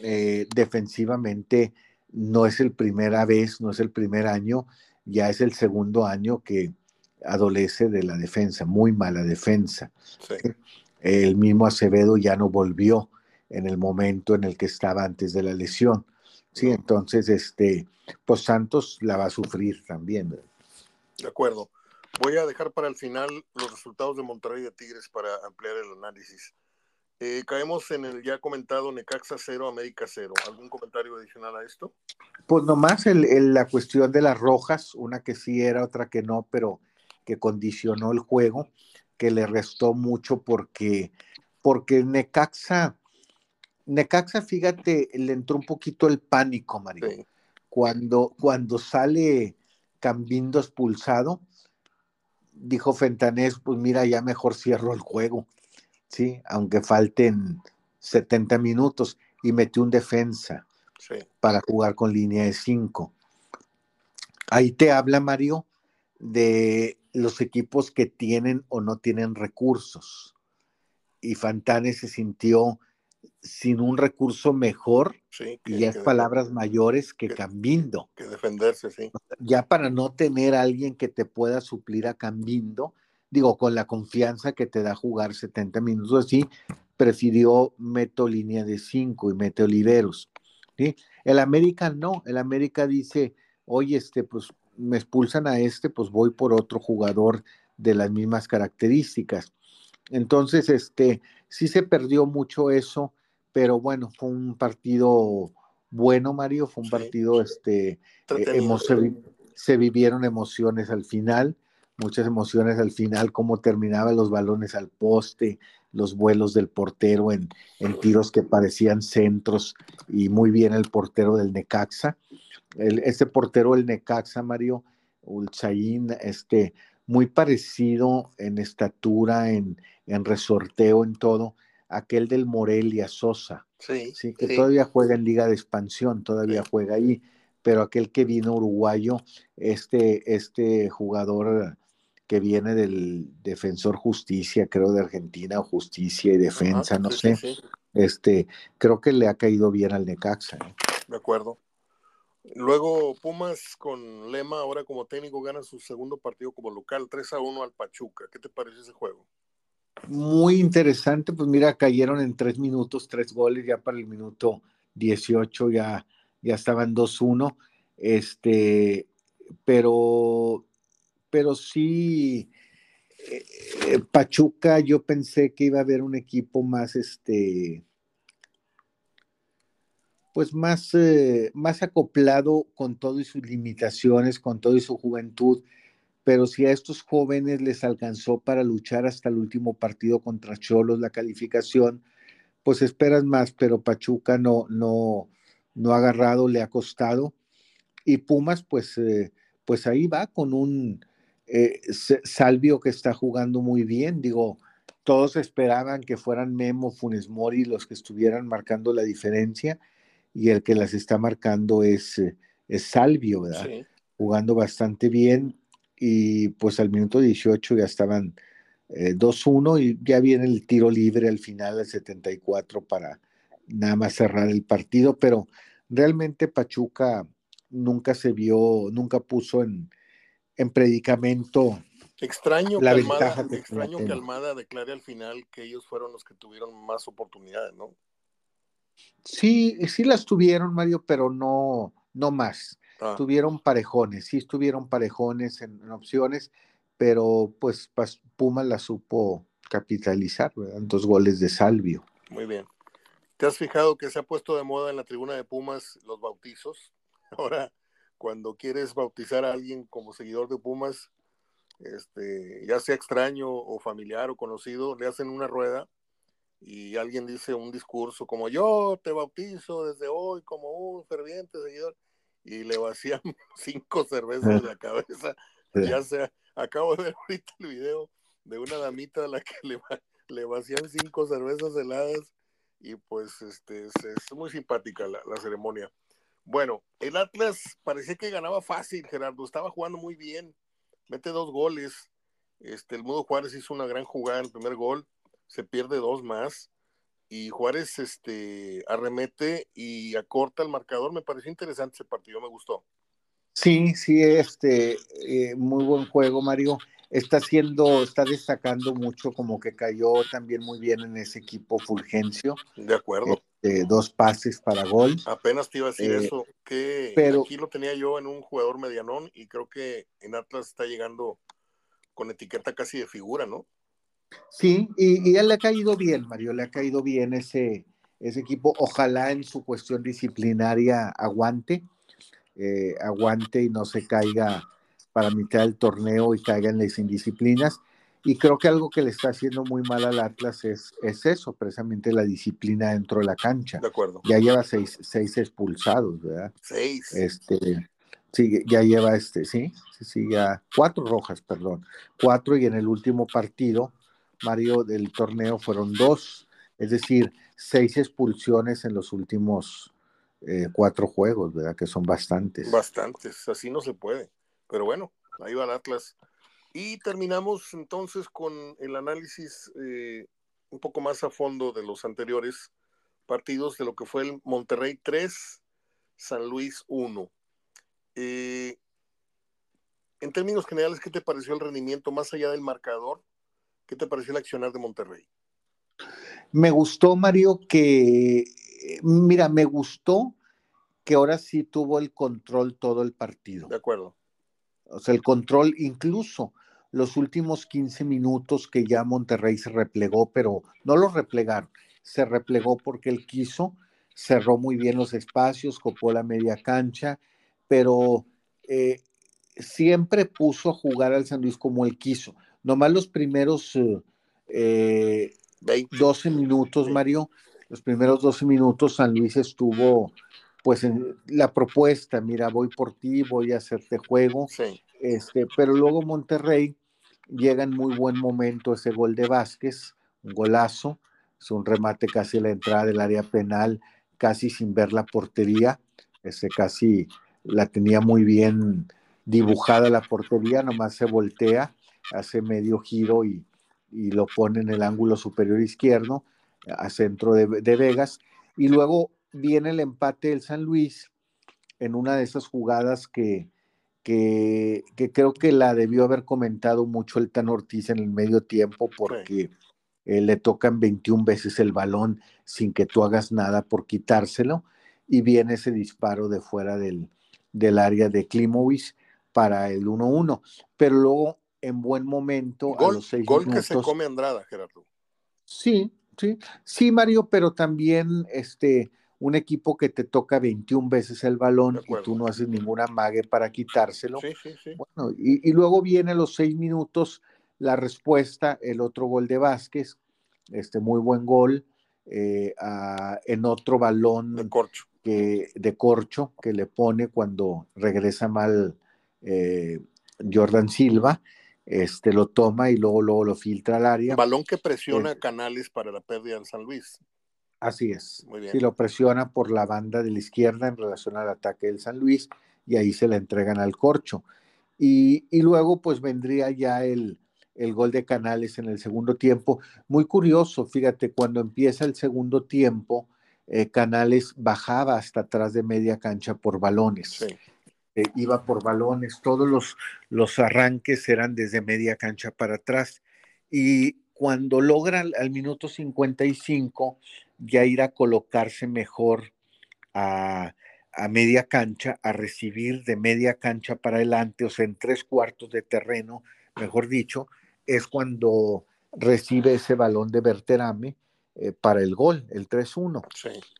eh, defensivamente no es el primera vez, no es el primer año, ya es el segundo año que adolece de la defensa, muy mala defensa. El mismo Acevedo ya no volvió en el momento en el que estaba antes de la lesión. Sí, entonces, este, pues Santos la va a sufrir también. De acuerdo. Voy a dejar para el final los resultados de Monterrey de Tigres para ampliar el análisis. Eh, caemos en el ya comentado Necaxa 0, América 0. ¿Algún comentario adicional a esto? Pues nomás el, la cuestión de las rojas, una que sí era, otra que no, pero que condicionó el juego, que le restó mucho porque, porque Necaxa, Necaxa, fíjate, le entró un poquito el pánico, Mario. Cuando, cuando sale Cambindo expulsado, dijo Fentanés, pues mira, ya mejor cierro el juego, ¿sí? Aunque falten 70 minutos y metió un defensa para jugar con línea de 5. Ahí te habla, Mario, de los equipos que tienen o no tienen recursos. Y Fantanes se sintió sin un recurso mejor, y ya es palabras mayores que, Cambindo. Que defenderse, sí. Ya para no tener a alguien que te pueda suplir a Cambindo, digo, con la confianza que te da jugar 70 minutos así, prefirió meto línea de 5 y mete Oliveros. ¿sí? El América no, el América dice, oye, este, pues me expulsan a este, pues voy por otro jugador de las mismas características. Entonces, este, sí se perdió mucho eso pero bueno, fue un partido bueno, Mario, fue un partido, este, eh, se, vivieron emociones al final, muchas emociones al final, cómo terminaban los balones al poste, los vuelos del portero en, en tiros que parecían centros y muy bien el portero del Necaxa. El, este portero del Necaxa, Mario, Ulchaín, este, muy parecido en estatura, en, en resorteo, en todo, aquel del Morelia Sosa, sí, sí que todavía juega en Liga de Expansión, todavía juega ahí, pero aquel que vino uruguayo, este, este jugador que viene del Defensor Justicia, creo de Argentina, o Justicia y Defensa, no sé, este, creo que le ha caído bien al Necaxa. ¿eh? De acuerdo. Luego Pumas con Lema ahora como técnico gana su segundo partido como local, 3 a 1 al Pachuca. ¿Qué te parece ese juego? muy interesante, pues mira, cayeron en tres minutos, tres goles, ya para el minuto 18 ya, ya estaban 2-1, este, pero, pero sí, eh, Pachuca, yo pensé que iba a haber un equipo más, este, pues más, eh, más acoplado con todas sus limitaciones, con toda su juventud, pero si a estos jóvenes les alcanzó para luchar hasta el último partido contra Cholos la calificación, pues esperas más, pero Pachuca no, no, no ha agarrado, le ha costado. Y Pumas, pues, eh, pues ahí va con un eh, Salvio que está jugando muy bien. Digo, todos esperaban que fueran Memo, Funes Mori los que estuvieran marcando la diferencia, y el que las está marcando es, eh, es Salvio, ¿verdad? Jugando bastante bien y pues al minuto 18 ya estaban 2-1 eh, y ya viene el tiro libre al final del 74 para nada más cerrar el partido, pero realmente Pachuca nunca se vio, nunca puso en, en predicamento. Extraño, la que, Almada, extraño que Almada declare al final que ellos fueron los que tuvieron más oportunidades, ¿no? Sí, sí las tuvieron, Mario, pero no, no más. Ah. Tuvieron parejones, sí estuvieron parejones en, opciones, pero pues Puma la supo capitalizar, ¿verdad? Dos goles de Salvio. Muy bien. ¿Te has fijado que se ha puesto de moda en la tribuna de Pumas los bautizos? Ahora, cuando quieres bautizar a alguien como seguidor de Pumas, este, ya sea extraño o familiar o conocido, le hacen una rueda y alguien dice un discurso como yo te bautizo desde hoy como un ferviente seguidor y le vacían cinco cervezas en la cabeza. Ya sea, acabo de ver ahorita el video de una damita a la que le, le vacían cinco cervezas heladas y pues este es, muy simpática la, ceremonia. Bueno, el Atlas parecía que ganaba fácil, Gerardo, estaba jugando muy bien, mete dos goles, este, el Mudo Juárez hizo una gran jugada en el primer gol, se pierde dos más, y Juárez este, arremete y acorta el marcador. Me pareció interesante ese partido, me gustó. Sí, sí, este, eh, muy buen juego, Mario. Está haciendo, está destacando mucho, como que cayó también muy bien en ese equipo Fulgencio. De acuerdo. Este, dos pases para gol. Apenas te iba a decir eh, eso, que pero, aquí lo tenía yo en un jugador medianón y creo que en Atlas está llegando con etiqueta casi de figura, ¿no? Sí, y, y él le ha caído bien, Mario, le ha caído bien ese, ese equipo. Ojalá en su cuestión disciplinaria aguante, eh, aguante y no se caiga para mitad del torneo y caiga en las indisciplinas. Y creo que algo que le está haciendo muy mal al Atlas es, es eso, precisamente la disciplina dentro de la cancha. De acuerdo. Ya lleva seis, seis expulsados, ¿verdad? Seis. Este, sí, ya lleva este, sí, sí, sí, ya cuatro rojas, perdón. Cuatro y en el último partido Mario, del torneo fueron dos, es decir, seis expulsiones en los últimos eh, cuatro juegos, ¿verdad? Que son bastantes. Bastantes, así no se puede. Pero bueno, ahí va el Atlas. Y terminamos entonces con el análisis eh, un poco más a fondo de los anteriores partidos de lo que fue el Monterrey 3, San Luis 1. Eh, en términos generales, ¿qué te pareció el rendimiento más allá del marcador? ¿Qué te pareció el accionar de Monterrey? Me gustó, Mario, que, mira, me gustó que ahora sí tuvo el control todo el partido. De acuerdo. O sea, el control, incluso los últimos 15 minutos que ya Monterrey se replegó, pero no lo replegaron, se replegó porque él quiso, cerró muy bien los espacios, copó la media cancha, pero eh, siempre puso a jugar al San Luis como él quiso nomás los primeros 12 eh, minutos, Mario, los primeros 12 minutos San Luis estuvo pues en la propuesta, mira, voy por ti, voy a hacerte juego, este, pero luego Monterrey llega en muy buen momento ese gol de Vázquez, un golazo, es un remate casi a la entrada del área penal, casi sin ver la portería, ese casi la tenía muy bien dibujada la portería, nomás se voltea hace medio giro y, lo pone en el ángulo superior izquierdo, a centro de, Vegas, y luego viene el empate del San Luis en una de esas jugadas que, que, creo que la debió haber comentado mucho el Tan Ortiz en el medio tiempo porque eh, le tocan 21 veces el balón sin que tú hagas nada por quitárselo. Y viene ese disparo de fuera del, del área de Klimovic para el 1-1. Pero luego en buen momento gol, a los seis gol que se come Andrada, Gerardo. Sí, sí, sí, Mario, pero también este un equipo que te toca 21 veces el balón y tú no haces ninguna mague para quitárselo. Sí, sí, sí. Bueno, y, luego viene los seis minutos la respuesta, el otro gol de Vázquez, este muy buen gol, eh, en otro balón de corcho. Que, de corcho que le pone cuando regresa mal eh, Jordan Silva este, lo toma y luego, luego lo filtra al área. Balón que presiona Canales para la pérdida en San Luis. Así es. Muy bien. lo presiona por la banda de la izquierda en relación al ataque del San Luis y ahí se la entregan al corcho. Y, luego pues vendría ya el, el gol de Canales en el segundo tiempo. Muy curioso, fíjate, cuando empieza el segundo tiempo, eh, Canales bajaba hasta atrás de media cancha por balones. Sí. Eh, iba por balones, todos los, los arranques eran desde media cancha para atrás. Y cuando logra al, minuto 55 ya ir a colocarse mejor a, a, media cancha, a recibir de media cancha para adelante, o sea, en tres cuartos de terreno, mejor dicho, es cuando recibe ese balón de Berterame eh, para el gol, el 3-1.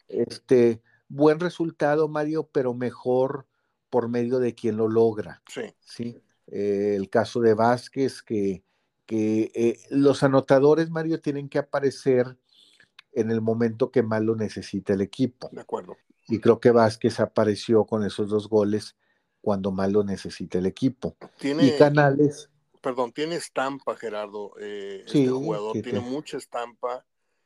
Este, buen resultado, Mario, pero mejor por medio de quien lo logra. Sí. ¿sí? Eh, el caso de Vázquez, que, que eh, los anotadores, Mario, tienen que aparecer en el momento que más lo necesita el equipo. De acuerdo. Y creo que Vázquez apareció con esos dos goles cuando más lo necesita el equipo. Tiene, y Canales. Perdón, tiene estampa, Gerardo. Eh, este jugador tiene mucha estampa.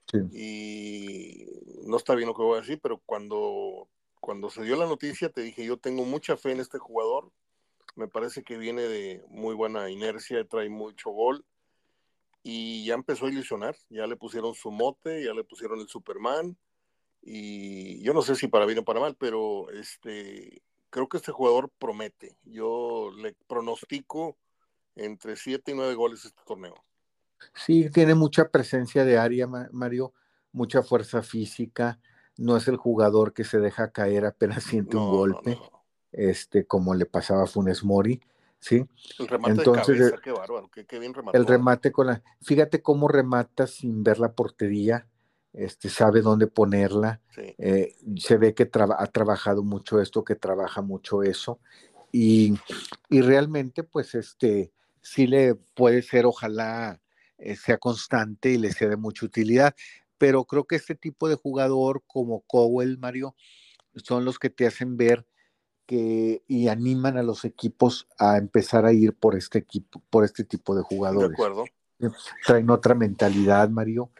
Sí. Y no está bien lo que voy a decir, pero cuando cuando se dio la noticia te dije, yo tengo mucha fe en este jugador, me parece que viene de muy buena inercia, trae mucho gol y ya empezó a ilusionar, ya le pusieron su mote, ya le pusieron el Superman, y yo no sé si para bien o para mal, pero este, creo que este jugador promete. Yo le pronostico entre 7 y 9 goles este torneo. Sí, tiene mucha presencia de área, Mario, mucha fuerza física, no es el jugador que se deja caer apenas siente un golpe, este, como le pasaba a Funes Mori, ¿sí? El remate Entonces, de cabeza, qué bárbaro, qué, bien remató. El remate con la, fíjate cómo remata sin ver la portería, este, sabe dónde ponerla, eh, se ve que ha trabajado mucho esto, que trabaja mucho eso, y, y, realmente, pues, este, sí le puede ser, ojalá eh, sea constante y le sea de mucha utilidad, pero creo que este tipo de jugador como Cowell, Mario, son los que te hacen ver que y animan a los equipos a empezar a ir por este equipo, por este tipo de jugadores. De acuerdo. Traen otra mentalidad, Mario,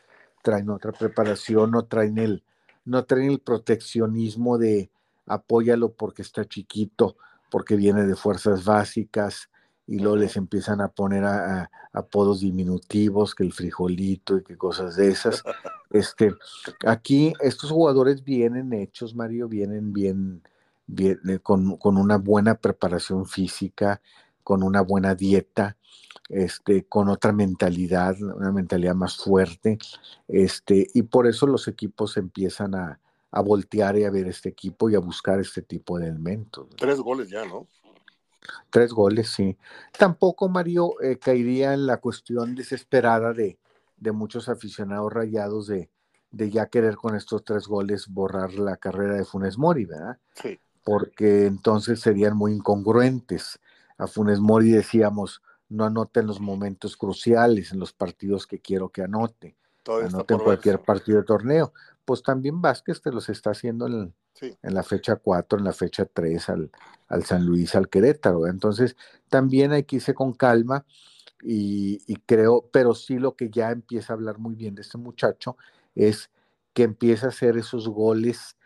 traen otra preparación, no traen el, no traen el proteccionismo de apóyalo porque está chiquito, porque viene de fuerzas básicas, y luego les empiezan a poner a, apodos diminutivos, que el frijolito y que cosas de esas. Este, aquí estos jugadores vienen hechos, Mario, vienen bien, eh, con, con, una buena preparación física, con una buena dieta, este, con otra mentalidad, una mentalidad más fuerte, este, y por eso los equipos empiezan a, a voltear y a ver este equipo y a buscar este tipo de elementos. Tres goles ya, ¿no? Tres goles, sí. Tampoco Mario eh, caería en la cuestión desesperada de, de muchos aficionados rayados de, de, ya querer con estos tres goles borrar la carrera de Funes Mori, ¿verdad? Sí. Porque entonces serían muy incongruentes. A Funes Mori decíamos, no anote en los momentos cruciales, en los partidos que quiero que anote. anote en cualquier partido de torneo. Pues también Vázquez te los está haciendo en, en la fecha 4, en la fecha 3 al, al San Luis, al Querétaro. Entonces, también hay que irse con calma y, y, creo, pero sí lo que ya empieza a hablar muy bien de este muchacho es que empieza a hacer esos goles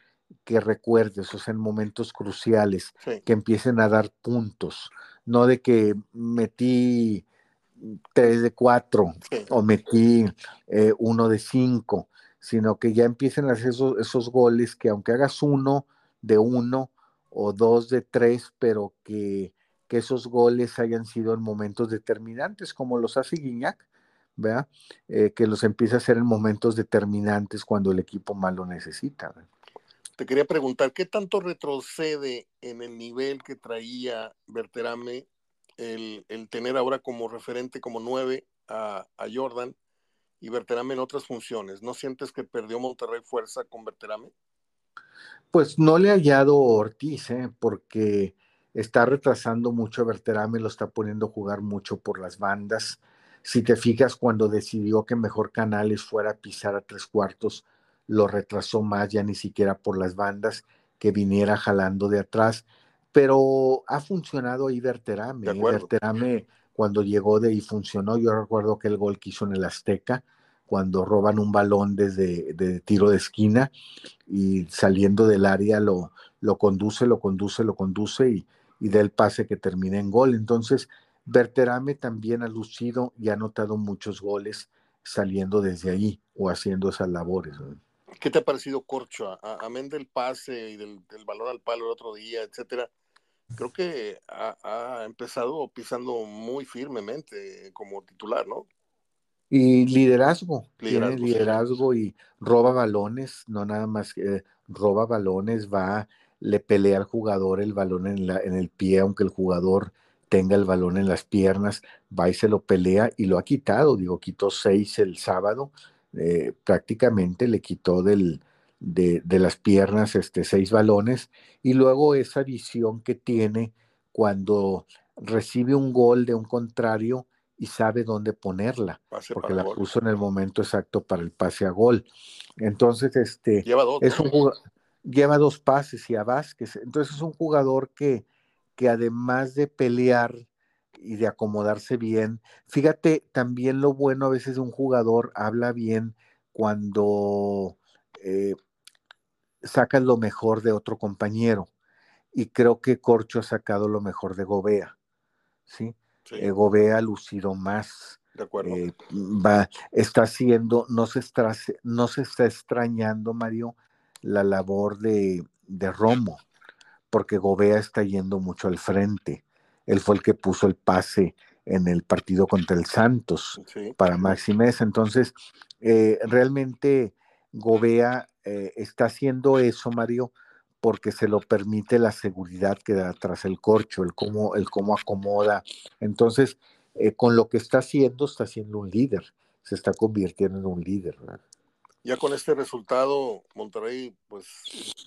que recuerdes, esos en momentos cruciales, que empiecen a dar puntos, no de que metí 3 de 4 o metí eh, uno de 5, sino que ya empiecen a hacer esos, esos goles que aunque hagas uno de uno o dos de tres, pero que, que esos goles hayan sido en momentos determinantes, como los hace Guiñac, ¿verdad? Eh, que los empieza a hacer en momentos determinantes cuando el equipo más lo necesita. Te quería preguntar, ¿qué tanto retrocede en el nivel que traía Berterame el, el tener ahora como referente, como nueve a, a Jordan? Y Berterame en otras funciones. ¿No sientes que perdió Monterrey fuerza con Berterame? Pues no le ha hallado Ortiz, ¿eh? porque está retrasando mucho a Berterame, lo está poniendo a jugar mucho por las bandas. Si te fijas, cuando decidió que mejor Canales fuera a pisar a tres cuartos, lo retrasó más, ya ni siquiera por las bandas, que viniera jalando de atrás. Pero ha funcionado ahí Berterame. ¿eh? Berterame cuando llegó de y funcionó. Yo recuerdo que el gol que hizo en el Azteca, cuando roban un balón desde de tiro de esquina y saliendo del área lo, lo conduce, lo conduce, lo conduce y, y da el pase que termina en gol. Entonces, Berterame también ha lucido y ha anotado muchos goles saliendo desde ahí o haciendo esas labores. ¿Qué te ha parecido Corcho? Amén del pase y del, del balón al palo el otro día, etcétera creo que ha, empezado pisando muy firmemente como titular, ¿no? Y liderazgo, tiene liderazgo y roba balones, no nada más que roba balones, va, le pelea al jugador el balón en, la, en el pie, aunque el jugador tenga el balón en las piernas, va y se lo pelea y lo ha quitado, digo, quitó seis el sábado, eh, prácticamente le quitó del, de, de, las piernas este, seis balones y luego esa visión que tiene cuando recibe un gol de un contrario y sabe dónde ponerla, porque la puso en el momento exacto para el pase a gol. Entonces, este lleva dos, es un lleva dos pases y a Vázquez. Entonces es un jugador que, que además de pelear y de acomodarse bien, fíjate también lo bueno a veces de un jugador habla bien cuando eh, sacas lo mejor de otro compañero. Y creo que Corcho ha sacado lo mejor de Gobea. ¿sí? Eh, Gobea ha lucido más. De acuerdo. Eh, va, está haciendo, no se, está, no se está extrañando, Mario, la labor de, de Romo, porque Gobea está yendo mucho al frente. Él fue el que puso el pase en el partido contra el Santos para Maxi Entonces, eh, realmente Gobea eh, está haciendo eso, Mario, porque se lo permite la seguridad que da tras el corcho, el cómo, el cómo acomoda. Entonces, eh, con lo que está haciendo, está siendo un líder, se está convirtiendo en un líder. Ya con este resultado, Monterrey pues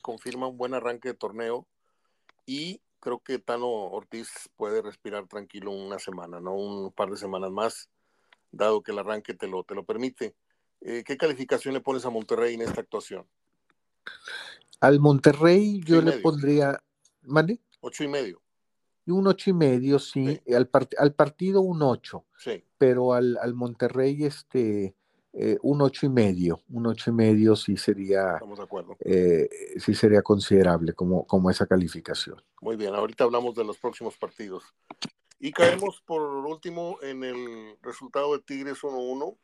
confirma un buen arranque de torneo y creo que Tano Ortiz puede respirar tranquilo una semana, no un par de semanas más, dado que el arranque te lo, te lo permite. Eh, ¿Qué calificación le pones a Monterrey en esta actuación? Al Monterrey yo le pondría, ¿mande? Ocho y medio. Un ocho y medio, sí. Al, al, partido un ocho. Sí. Pero al, al Monterrey, este, eh, un ocho y medio, un ocho y medio sí sería, Estamos de acuerdo. Eh, sí sería considerable como, como esa calificación. Muy bien, ahorita hablamos de los próximos partidos. Y caemos por último en el resultado de Tigres 1-1.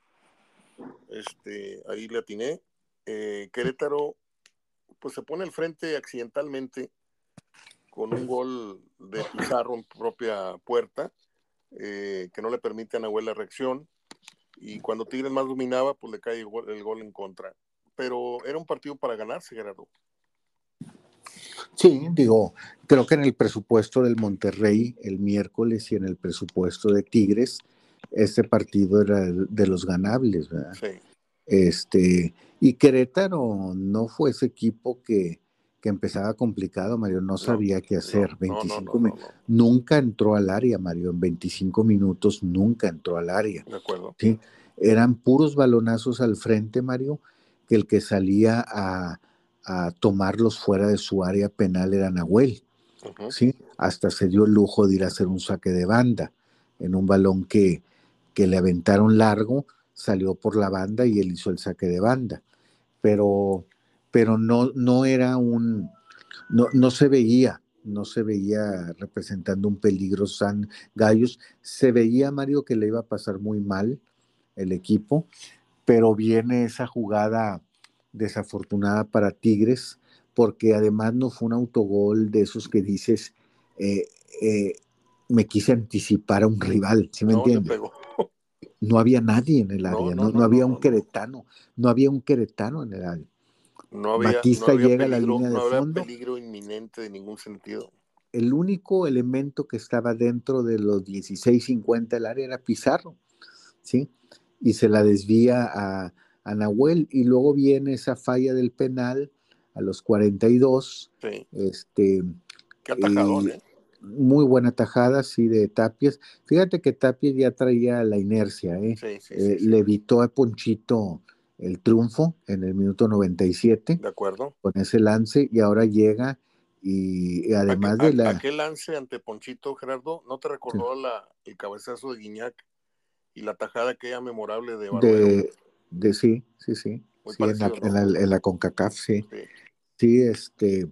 Este, ahí le atiné. Eh, Querétaro, pues se pone al frente accidentalmente con un gol de Pizarro en propia puerta, que no le permite a Nahuel la reacción y cuando Tigres más dominaba, pues le cae el gol, en contra. Pero era un partido para ganarse, Gerardo. Sí, digo, creo que en el presupuesto del Monterrey el miércoles y en el presupuesto de Tigres, este partido era de los ganables, ¿verdad? Sí. Este, y Querétaro no fue ese equipo que, que empezaba complicado, Mario, no sabía qué hacer. 25 nunca entró al área, Mario, en 25 minutos nunca entró al área. De acuerdo. ¿sí? Eran puros balonazos al frente, Mario, que el que salía a, tomarlos fuera de su área penal era Nahuel. ¿sí? Hasta se dio el lujo de ir a hacer un saque de banda en un balón que, que le aventaron largo, salió por la banda y él hizo el saque de banda. Pero pero no, no era un, no, no se veía, no se veía representando un peligro San Gallos. Se veía, Mario, que le iba a pasar muy mal el equipo, pero viene esa jugada desafortunada para Tigres, porque además no fue un autogol de esos que dices, eh, eh, me quise anticipar a un rival, ¿sí me no, entiendes? No había nadie en el área, no, no había un queretano, no había un queretano en el área. No había, Batista llega a la línea de fondo. peligro inminente de ningún sentido. El único elemento que estaba dentro de los 16.50 del área era Pizarro, ¿sí? Y se la desvía a, a Nahuel y luego viene esa falla del penal a los 42. Sí. Este, Qué atajadón, ¿eh? Muy buena tajada, sí, de Tapias. Fíjate que Tapias ya traía la inercia, ¿eh? Sí, sí, eh, le evitó a Ponchito el triunfo en el minuto 97. De acuerdo. Con ese lance y ahora llega y, además de la... Aquel lance ante Ponchito, Gerardo, ¿no te recordó la, el cabezazo de Guiñac y la tajada aquella memorable de De, de sí, sí, sí. sí en, la, en, la, CONCACAF, sí. sí. Sí, este...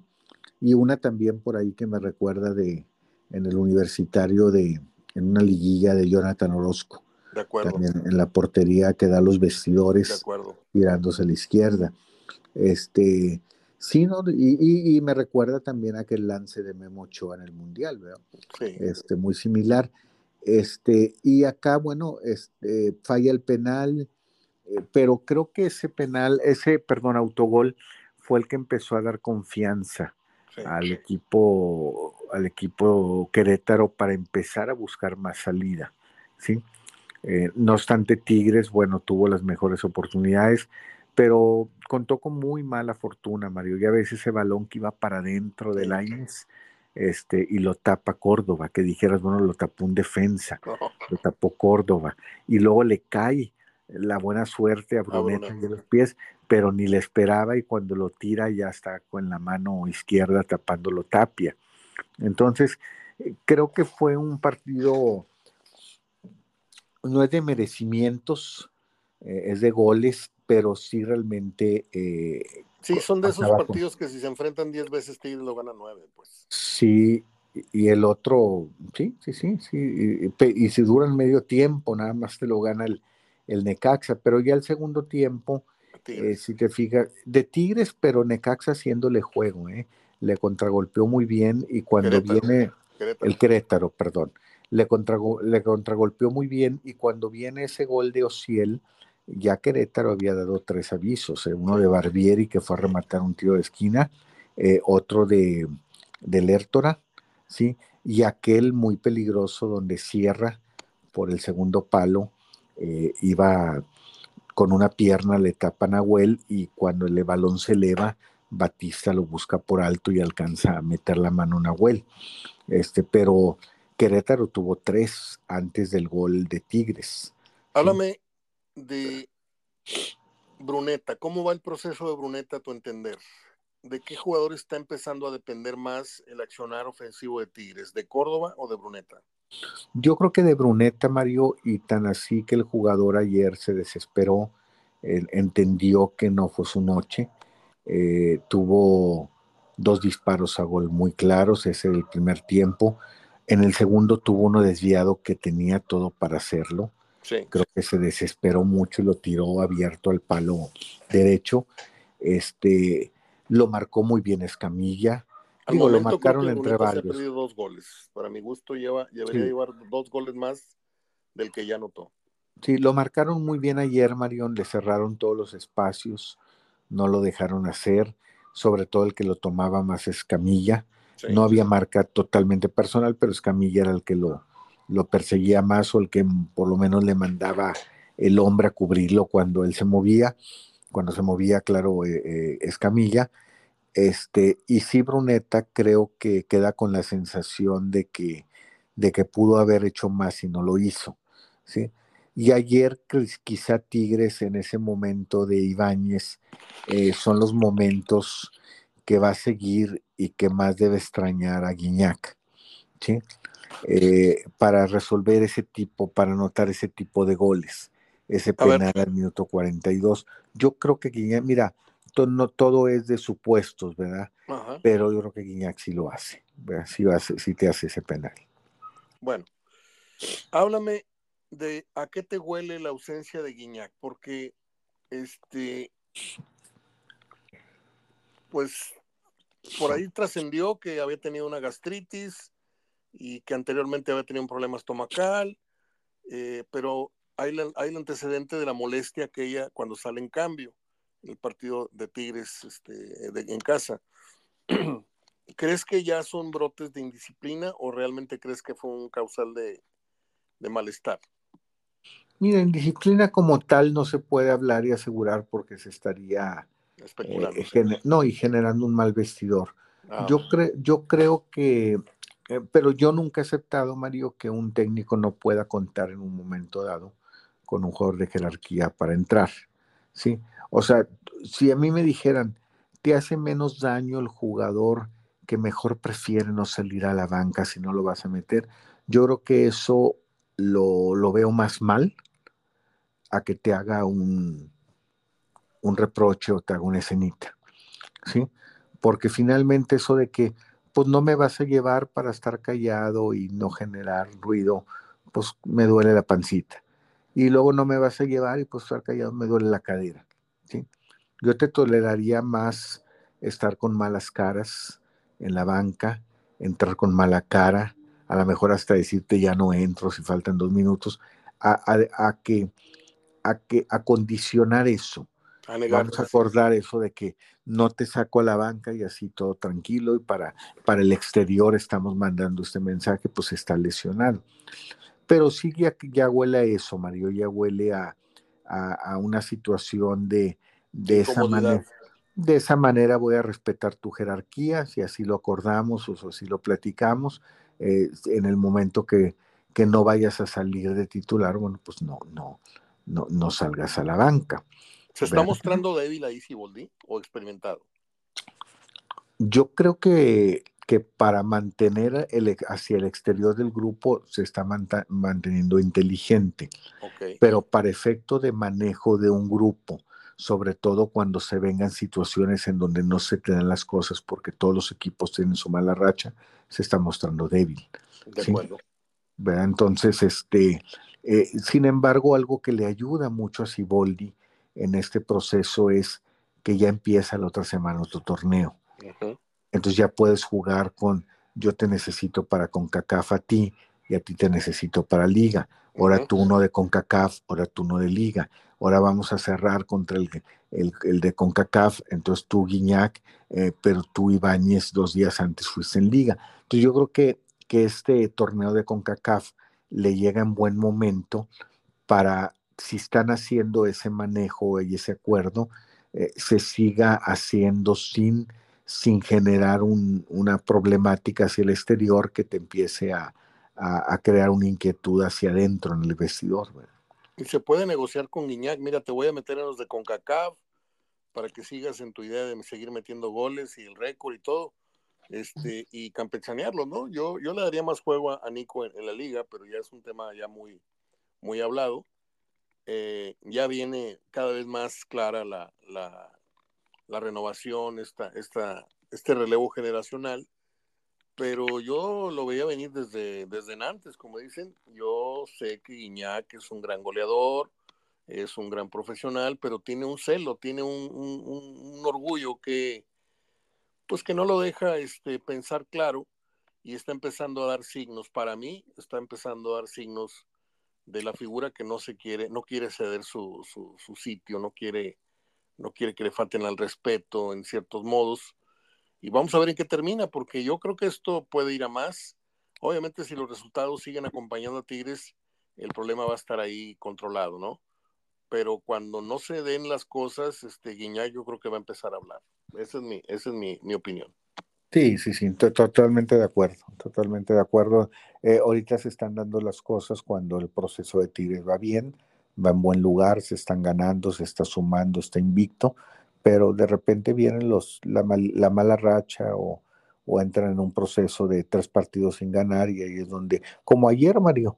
Y una también por ahí que me recuerda de en el universitario de en una liguilla de Jonathan Orozco de acuerdo. También en la portería que da los vestidores, de acuerdo. tirándose a la izquierda. Este, sí, no, y, me recuerda también aquel lance de Memo Ochoa en el Mundial, ¿verdad? Sí. Este, muy similar. Este, y acá, bueno, este, falla el penal, eh, pero creo que ese penal, ese, perdón, autogol, fue el que empezó a dar confianza al equipo, al equipo Querétaro para empezar a buscar más salida, ¿sí? Eh, no obstante, Tigres, bueno, tuvo las mejores oportunidades, pero contó con muy mala fortuna, Mario. Ya ves ese balón que iba para adentro del Lainez este, y lo tapa Córdoba, que dijeras, bueno, lo tapó un defensa, lo tapó Córdoba, y luego le cae la buena suerte a Bruneta de los pies, pero ni le esperaba y cuando lo tira ya está con la mano izquierda tapándolo Tapia. Entonces, eh, creo que fue un partido no es de merecimientos, eh, es de goles, pero sí realmente... Eh, sí, son de esos partidos que si se enfrentan 10 veces Tigres lo gana 9, pues. Sí, Y el otro, sí, sí, sí, sí. Y, si dura medio tiempo, nada más te lo gana el, el Necaxa, pero ya el segundo tiempo, eh, si te fijas, de Tigres, pero Necaxa haciéndole juego, ¿eh? Le contragolpeó muy bien y cuando viene el Querétaro, perdón, le, le contragolpeó muy bien y cuando viene ese gol de Ociel, ya Querétaro había dado tres avisos, eh, uno de Barbieri que fue a rematar un tiro de esquina, eh, otro de, de Lertora, ¿sí? y aquel muy peligroso donde cierra por el segundo palo, eh, iba con una pierna, le tapa a Nahuel y cuando el balón se eleva, Batista lo busca por alto y alcanza a meter la mano a Nahuel. Este, pero Querétaro tuvo tres antes del gol de Tigres. Háblame de Bruneta. ¿Cómo va el proceso de Bruneta a tu entender? ¿De qué jugador está empezando a depender más el accionar ofensivo de Tigres? ¿De Córdoba o de Bruneta? Yo creo que de Bruneta, Mario, y tan así que el jugador ayer se desesperó, entendió que no fue su noche, eh, tuvo dos disparos a gol muy claros, ese el primer tiempo. En el segundo tuvo uno desviado que tenía todo para hacerlo. Creo que se desesperó mucho y lo tiró abierto al palo derecho. Este lo marcó muy bien Escamilla. Digo, lo marcaron entre varios. Dos goles. Para mi gusto lleva, debería llevar dos goles más del que ya anotó. Sí, lo marcaron muy bien ayer, Marión. Le cerraron todos los espacios, no lo dejaron hacer sobre todo el que lo tomaba más Escamilla. No había marca totalmente personal, pero Escamilla era el que lo, lo perseguía más o el que por lo menos le mandaba el hombre a cubrirlo cuando él se movía, cuando se movía, claro, eh, eh, Escamilla. Este, y sí, Bruneta creo que queda con la sensación de que, de que pudo haber hecho más y no lo hizo. ¿sí? Y ayer quizá Tigres en ese momento de Ibáñez eh, son los momentos que va a seguir y que más debe extrañar a Guiñac, ¿sí? Eh, para resolver ese tipo, para anotar ese tipo de goles, ese penal al minuto 42. Yo creo que Guiñac, mira, no todo es de supuestos, ¿verdad? Pero yo creo que Guiñac sí lo hace, Sí, sí te hace ese penal. Bueno, háblame de a qué te huele la ausencia de Guiñac, porque este, pues por ahí trascendió que había tenido una gastritis y que anteriormente había tenido un problema estomacal, eh, pero hay, hay, el antecedente de la molestia aquella cuando sale en cambio el partido de Tigres este, en casa. ¿Crees que ya son brotes de indisciplina o realmente crees que fue un causal de malestar? Mira, en disciplina como tal no se puede hablar y asegurar porque se estaría especulando. Eh, no, y generando un mal vestidor. Ah, yo, yo creo que, eh, pero yo nunca he aceptado, Mario, que un técnico no pueda contar en un momento dado con un jugador de jerarquía para entrar. ¿sí? O sea, si a mí me dijeran, te hace menos daño el jugador que mejor prefiere no salir a la banca si no lo vas a meter, yo creo que eso lo, lo veo más mal a que te haga un, un reproche o te haga una escenita, ¿sí? Porque finalmente eso de que, pues no me vas a llevar para estar callado y no generar ruido, pues me duele la pancita. Y luego no me vas a llevar y pues estar callado me duele la cadera, ¿sí? Yo te toleraría más estar con malas caras en la banca, entrar con mala cara, a lo mejor hasta decirte ya no entro si faltan dos minutos, a que a, que, a condicionar eso. Vamos a acordar eso de que no te saco a la banca y así todo tranquilo y para, para el exterior estamos mandando este mensaje, pues está lesionado. Pero sí ya, ya huele a eso, Mario, ya huele a, a, una situación de, de esa manera. De esa manera voy a respetar tu jerarquía, si así lo acordamos o si lo platicamos, eh, en el momento que, que no vayas a salir de titular, bueno, pues no, no, no, no salgas a la banca. ¿Se está mostrando débil ahí Siboldi o experimentado? Yo creo que, que para mantener el, hacia el exterior del grupo se está manteniendo inteligente, pero para efecto de manejo de un grupo, sobre todo cuando se vengan situaciones en donde no se te dan las cosas porque todos los equipos tienen su mala racha, se está mostrando débil. De acuerdo. Entonces, este, eh, sin embargo, algo que le ayuda mucho a Siboldi en este proceso es que ya empieza la otra semana otro torneo. Entonces ya puedes jugar con yo te necesito para CONCACAF a ti y a ti te necesito para Liga. Ahora tú uno de CONCACAF, ahora tú uno de Liga. Ahora vamos a cerrar contra el, el, de CONCACAF, entonces tú Guiñac, eh, pero tú Ibáñez dos días antes fuiste en Liga. Entonces yo creo que, que este torneo de CONCACAF le llega en buen momento para, si están haciendo ese manejo y ese acuerdo, eh, se siga haciendo sin, sin generar una problemática hacia el exterior que te empiece a, crear una inquietud hacia adentro en el vestidor. Y se puede negociar con Guiñac, mira, te voy a meter en los de CONCACAF para que sigas en tu idea de seguir metiendo goles y el récord y todo, este, y campechanearlo, ¿no? Yo, yo le daría más juego a, Nico en, la liga, pero ya es un tema ya muy, muy hablado. Eh, ya viene cada vez más clara la, la, la renovación, esta, esta, este relevo generacional, pero yo lo veía venir desde, desde antes, como dicen. Yo sé que Iñak es un gran goleador, es un gran profesional, pero tiene un celo, tiene un, un, orgullo que, pues que no lo deja este, pensar claro y está empezando a dar signos. Para mí, está empezando a dar signos de la figura que no se quiere, no quiere ceder su, su, sitio, no quiere, no quiere que le falten al respeto en ciertos modos. Y vamos a ver en qué termina, porque yo creo que esto puede ir a más. Obviamente, si los resultados siguen acompañando a Tigres, el problema va a estar ahí controlado, ¿no? Pero cuando no se den las cosas, este Guiñac yo creo que va a empezar a hablar. Esa es mi, esa es mi, mi opinión. Sí, sí, sí, totalmente de acuerdo, totalmente de acuerdo. Eh, ahorita se están dando las cosas cuando el proceso de Tigres va bien, va en buen lugar, se están ganando, se está sumando, está invicto, pero de repente vienen los, la, la mala racha o, o, entran en un proceso de tres partidos sin ganar y ahí es donde, como ayer, Mario,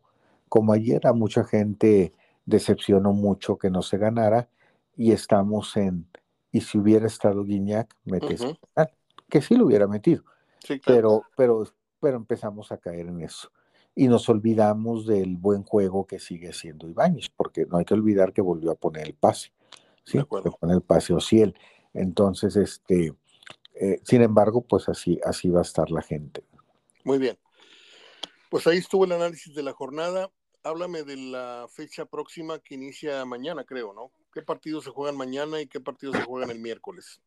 como ayer a mucha gente decepcionó mucho que no se ganara y estamos en, y si hubiera estado Guiñac, metes que sí lo hubiera metido. pero, pero, pero empezamos a caer en eso. Y nos olvidamos del buen juego que sigue siendo Ibáñez, porque no hay que olvidar que volvió a poner el pase. Sí, poner el pase Ociel. Entonces, este, eh, sin embargo, pues así, así va a estar la gente. Muy bien. Pues ahí estuvo el análisis de la jornada. Háblame de la fecha próxima que inicia mañana, creo, ¿no? ¿Qué partidos se juegan mañana y qué partidos se juegan el miércoles?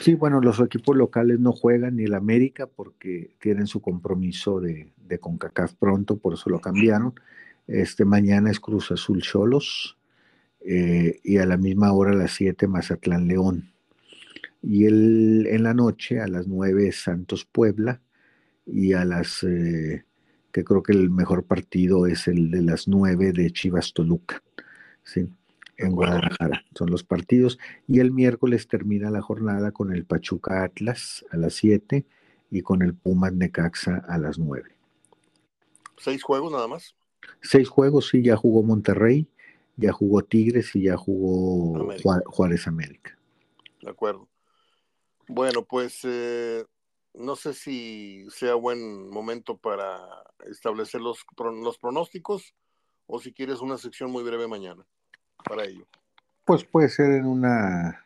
Sí, bueno, los equipos locales no juegan ni el América porque tienen su compromiso de, de CONCACAF pronto, por eso lo cambiaron. Este mañana es Cruz Azul Cholos eh, y a la misma hora a las 7 Mazatlán León. Y el, en la noche a las 9 Santos Puebla y a las, eh, que creo que el mejor partido es el de las 9 de Chivas Toluca. ¿sí? En Guadalajara. Son los partidos. Y el miércoles termina la jornada con el Pachuca Atlas a las 7 y con el Pumas Necaxa a las 9. ¿Seis juegos nada más? Seis juegos, sí, ya jugó Monterrey, ya jugó Tigres y ya jugó Juárez América. De acuerdo. Bueno, pues eh, no sé si sea buen momento para establecer los, los pronósticos o si quieres una sección muy breve mañana para ello? Pues puede ser en una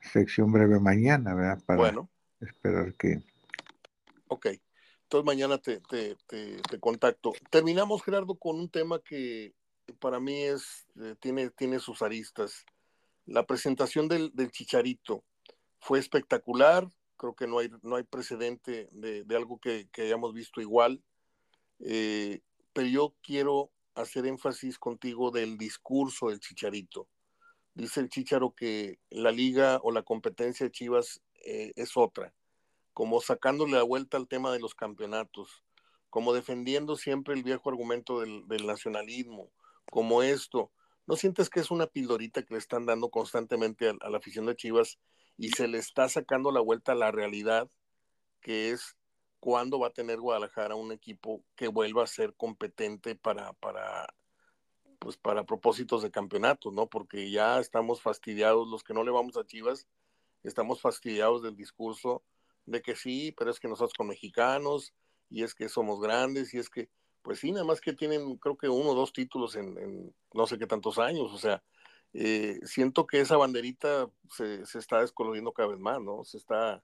sección breve mañana, ¿verdad? Para bueno. esperar que... Ok, entonces mañana te, te, te, contacto. Terminamos, Gerardo, con un tema que para mí es, eh, tiene, tiene sus aristas. La presentación del, del, Chicharito fue espectacular, creo que no hay, no hay precedente de, de algo que, que, hayamos visto igual, eh, pero yo quiero hacer énfasis contigo del discurso del Chicharito. Dice el Chicharo que la liga o la competencia de Chivas eh, es otra, como sacándole la vuelta al tema de los campeonatos, como defendiendo siempre el viejo argumento del, nacionalismo, como esto. ¿No sientes que es una pildorita que le están dando constantemente a, a la afición de Chivas y se le está sacando la vuelta a la realidad, que es cuándo va a tener Guadalajara un equipo que vuelva a ser competente para, para, pues para propósitos de campeonato, ¿no? Porque ya estamos fastidiados, los que no le vamos a Chivas, estamos fastidiados del discurso de que sí, pero es que nosotros con mexicanos, y es que somos grandes, y es que, pues sí, nada más que tienen, creo que uno o dos títulos en, no sé qué tantos años, o sea, eh, siento que esa banderita se, se, está descoloriendo cada vez más, ¿no? Se está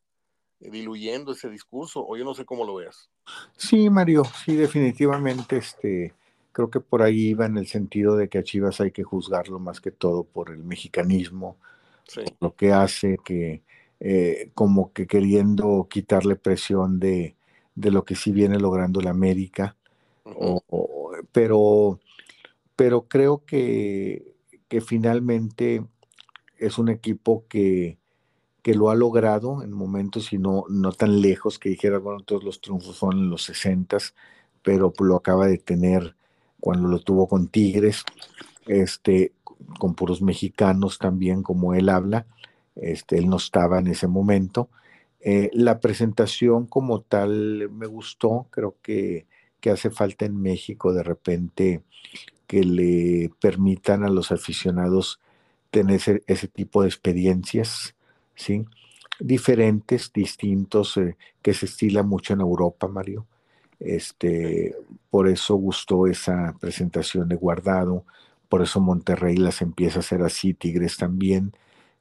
diluyendo ese discurso, o yo no sé cómo lo veas. Sí, Mario, sí, definitivamente, este, creo que por ahí iba en el sentido de que a Chivas hay que juzgarlo más que todo por el mexicanismo, lo que hace que eh, como que queriendo quitarle presión de, de, lo que sí viene logrando la América, pero, pero creo que, que finalmente es un equipo que, que lo ha logrado en momentos y no, no tan lejos que dijera, bueno, todos los triunfos son en los 60, pero lo acaba de tener cuando lo tuvo con Tigres, este, con puros mexicanos también, como él habla, este, él no estaba en ese momento. Eh, la presentación como tal me gustó, creo que, que hace falta en México de repente que le permitan a los aficionados tener ese, tipo de experiencias, ¿sí? Diferentes, distintos, eh, que se estila mucho en Europa, Mario. Este, por eso gustó esa presentación de Guardado, por eso Monterrey las empieza a hacer así, Tigres también.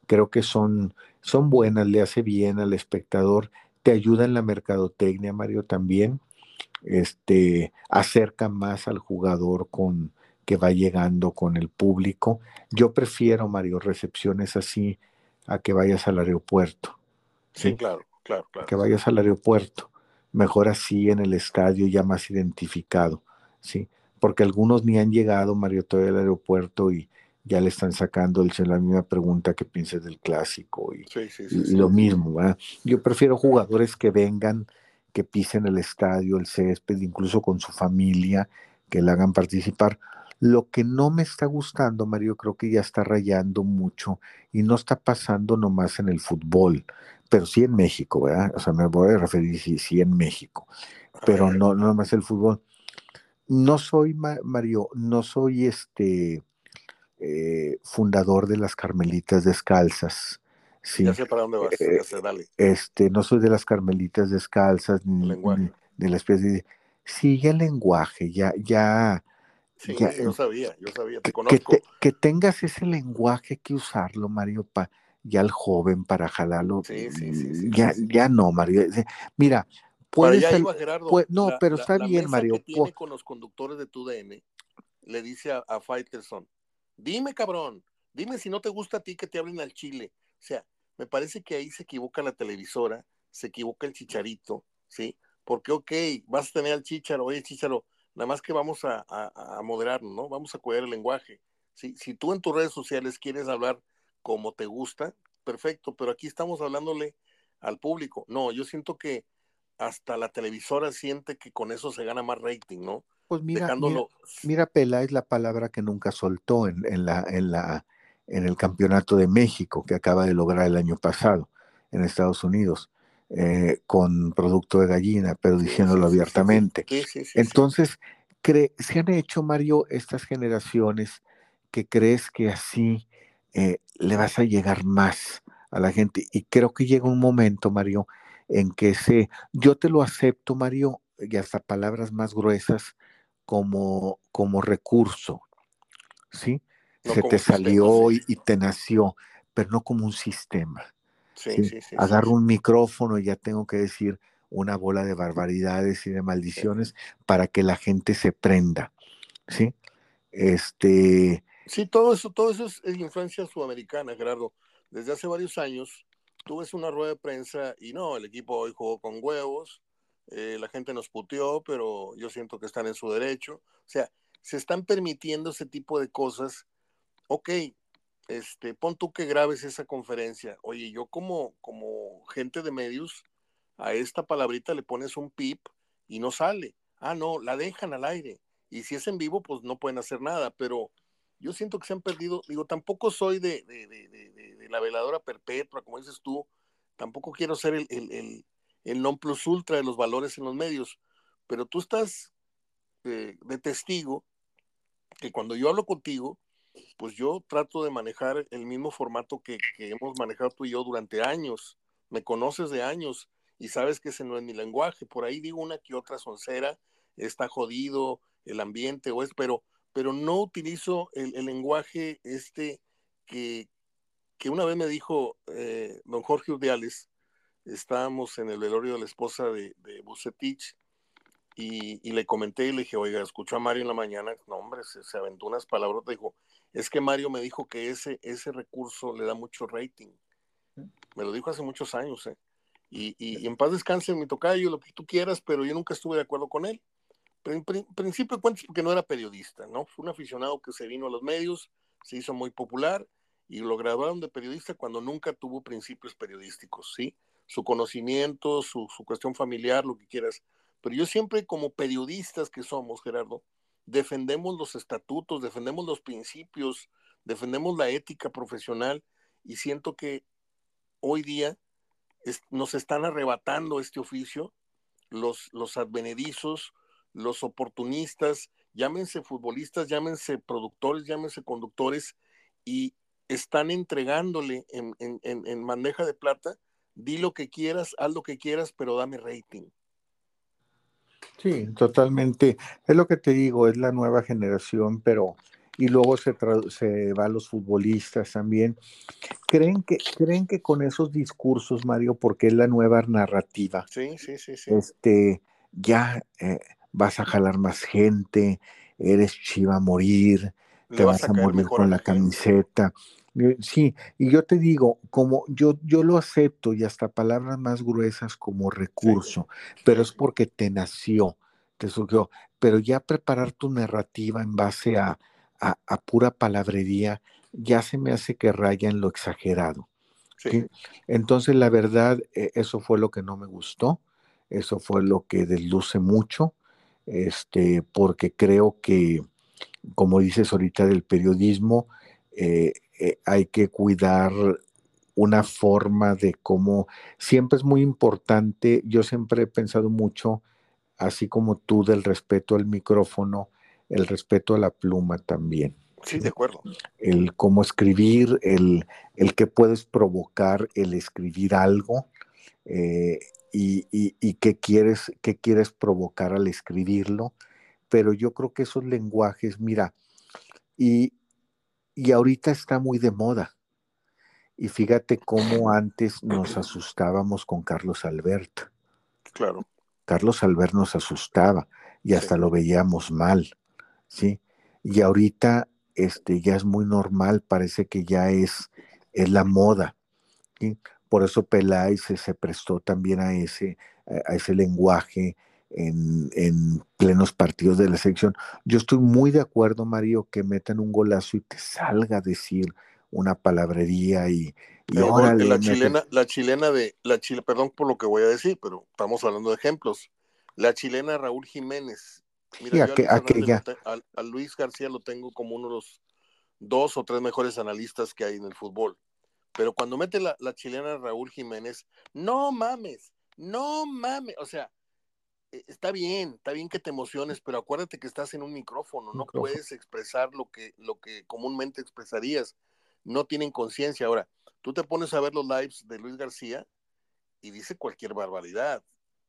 Creo que son, son buenas, le hace bien al espectador, te ayuda en la mercadotecnia, Mario, también. Este, acerca más al jugador con que va llegando con el público. Yo prefiero, Mario, recepciones así a que vayas al aeropuerto. Sí, claro, claro, claro. Que vayas al aeropuerto mejor así en el estadio ya más identificado, ¿sí? Porque algunos ni han llegado, Mario, todavía al aeropuerto y ya le están sacando el, la misma pregunta que pienses del clásico y, lo mismo, ¿verdad? Yo prefiero jugadores que vengan, que pisen el estadio, el césped, incluso con su familia, que le hagan participar. Lo que no me está gustando, Mario, creo que ya está rayando mucho y no está pasando nomás en el fútbol pero sí en México, ¿verdad? O sea, me voy a referir sí, sí en México, pero no, no más el fútbol. No soy, Mario, no soy este eh, fundador de las Carmelitas Descalzas. Sí. Ya sé para dónde vas, eh, dale. Este, no soy de las Carmelitas Descalzas, ni, de especie de... Sí, el lenguaje, ya, ya... Sí, yo sabía, yo sabía, te conozco. Que, que tengas ese lenguaje que usarlo, Mario, para ya el joven para jalarlo. Sí, sí, sí, ya, ya no, Mario. Mira, puede ser. no, pero está bien, Mario. Que tiene con los conductores de tu DN, le dice a, a Fighterson: Dime, cabrón, dime si no te gusta a ti que te hablen al chile. O sea, me parece que ahí se equivoca la televisora, se equivoca el chicharito, ¿sí? Porque, ok, vas a tener al chicharo, oye, chicharo, nada más que vamos a, a, a moderarnos, ¿no? Vamos a cuidar el lenguaje. Si tú en tus redes sociales quieres hablar como te gusta, perfecto, pero aquí estamos hablándole al público. No, yo siento que hasta la televisora siente que con eso se gana más rating, ¿no? Pues mira, mira, Pela es la palabra que nunca soltó en, la, en, la, en el campeonato de México que acaba de lograr el año pasado en Estados Unidos. Eh, con producto de gallina, pero diciéndolo abiertamente. Entonces, se han hecho, Mario, estas generaciones que crees que así eh, le vas a llegar más a la gente. Y creo que llega un momento, Mario, en que se, yo te lo acepto, Mario, y hasta palabras más gruesas como, como recurso, ¿sí? se te salió y, te nació, pero no como un sistema. Sí, sí, sí, Agarro un micrófono y ya tengo que decir una bola de barbaridades y de maldiciones para que la gente se prenda, ¿sí? Este, Sí, todo eso, todo eso es, influencia sudamericana, Gerardo. Desde hace varios años, tú ves una rueda de prensa y no, el equipo hoy jugó con huevos, eh, la gente nos puteó, pero yo siento que están en su derecho. O sea, se están permitiendo ese tipo de cosas. Ok, este, pon tú que grabes esa conferencia. Oye, yo como, como gente de medios, a esta palabrita le pones un pip y no sale. Ah, no, la dejan al aire. Y si es en vivo, pues no pueden hacer nada, pero yo siento que se han perdido, digo, tampoco soy de, la veladora perpetua, como dices tú, tampoco quiero ser el, el, el, non plus ultra de los valores en los medios, pero tú estás eh, de testigo que cuando yo hablo contigo, pues yo trato de manejar el mismo formato que, que hemos manejado tú y yo durante años. Me conoces de años y sabes que ese no es mi lenguaje. Por ahí digo una que otra soncera, está jodido el ambiente o es, pero, pero no utilizo el, lenguaje este que, que, una vez me dijo eh, don Jorge Urdiales, estábamos en el velorio de la esposa de, de Bucetich y, le comenté y le dije, oiga, escuchó a Mario en la mañana, no hombre, se, se aventó unas palabras, dijo, es que Mario me dijo que ese, ese recurso le da mucho rating. Me lo dijo hace muchos años, ¿eh? Y, y, en paz descanse mi tocayo, lo que tú quieras, pero yo nunca estuve de acuerdo con él. Pero en principio de cuentas porque no era periodista, ¿no? Fue un aficionado que se vino a los medios, se hizo muy popular y lo graduaron de periodista cuando nunca tuvo principios periodísticos, ¿sí? Su conocimiento, su, su cuestión familiar, lo que quieras. Pero yo siempre como periodistas que somos, Gerardo, defendemos los estatutos, defendemos los principios, defendemos la ética profesional y siento que hoy día nos están arrebatando este oficio los, los advenedizos, los oportunistas, llámense futbolistas, llámense productores, llámense conductores, y están entregándole en, en, en, bandeja de plata, di lo que quieras, haz lo que quieras, pero dame rating. Sí, totalmente. Es lo que te digo, es la nueva generación, pero y luego se, se va a los futbolistas también. ¿Creen que, ¿Creen que con esos discursos, Mario, porque es la nueva narrativa, sí, sí, sí, sí. Este, ya eh, vas a jalar más gente, eres chiva a morir, te vas, a, morir con la camiseta? Sí, y yo te digo, como yo, yo lo acepto y hasta palabras más gruesas como recurso, pero es porque te nació, te surgió. Pero ya preparar tu narrativa en base a, a, pura palabrería, ya se me hace que raya en lo exagerado. Entonces, la verdad, e, eso fue lo que no me gustó, eso fue lo que desluce mucho, este, porque creo que, como dices ahorita del periodismo, eh, eh, hay que cuidar una forma de cómo, siempre es muy importante, yo siempre he pensado mucho, así como tú, del respeto al micrófono, el respeto a la pluma también. Sí, de acuerdo. El cómo escribir, el, el que puedes provocar el escribir algo eh, y, y, qué, quieres, qué quieres provocar al escribirlo. Pero yo creo que esos lenguajes, mira, y, y ahorita está muy de moda. Y fíjate cómo antes nos asustábamos con Carlos Albert. Claro. Carlos Albert nos asustaba y hasta lo veíamos mal. ¿sí? Y ahorita este, ya es muy normal, parece que ya es, es la moda. Por eso Peláez se, prestó también a ese, a ese lenguaje en, en, plenos partidos de la selección. Yo estoy muy de acuerdo, Mario, que metan un golazo y te salga a decir una palabrería y, y la chilena, la chilena de, la chile, perdón por lo que voy a decir, pero estamos hablando de ejemplos. La chilena Raúl Jiménez Mira, a, Luis García lo tengo como uno de los dos o tres mejores analistas que hay en el fútbol. Pero cuando mete la, chilena Raúl Jiménez, no mames, no mames, o sea, está bien, está bien que te emociones, pero acuérdate que estás en un micrófono, no puedes expresar lo que, lo que comúnmente expresarías, no tienen conciencia. Ahora, tú te pones a ver los lives de Luis García y dice cualquier barbaridad,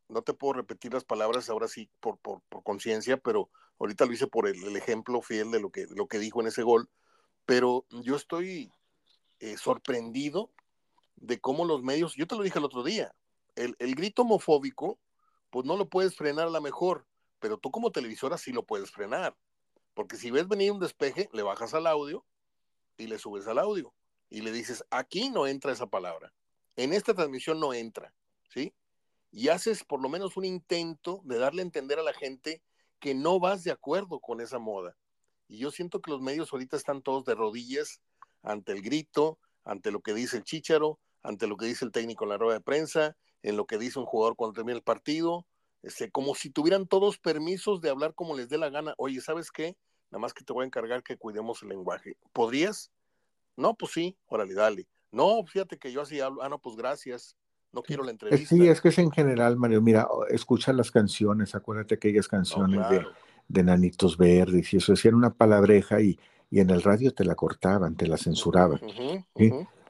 no te puedo repetir las palabras ahora sí por, por, conciencia, pero ahorita lo hice por el, ejemplo fiel de lo que, lo que dijo en ese gol. Pero yo estoy eh, sorprendido de cómo los medios, yo te lo dije el otro día, el, el, grito homofóbico, pues no lo puedes frenar a la mejor, pero tú como televisora sí lo puedes frenar. Porque si ves venir un despeje, le bajas al audio y le subes al audio y le dices, aquí no entra esa palabra. En esta transmisión no entra, ¿sí? y haces por lo menos un intento de darle a entender a la gente que no vas de acuerdo con esa moda. Y yo siento que los medios ahorita están todos de rodillas ante el grito, ante lo que dice el chicharo, ante lo que dice el técnico en la rueda de prensa, en lo que dice un jugador cuando termina el partido, este, como si tuvieran todos permisos de hablar como les dé la gana. Oye, ¿sabes qué? Nada más que te voy a encargar que cuidemos el lenguaje. ¿Podrías? No, pues sí, órale, dale. No, fíjate que yo así hablo. Ah, no, pues gracias no quiero la entrevista. Sí, es que es en general, Mario. Mira, escucha las canciones, acuérdate aquellas canciones de, de nanitos verdes y eso, decían una palabreja y, y en el radio te la cortaban, te la censuraban.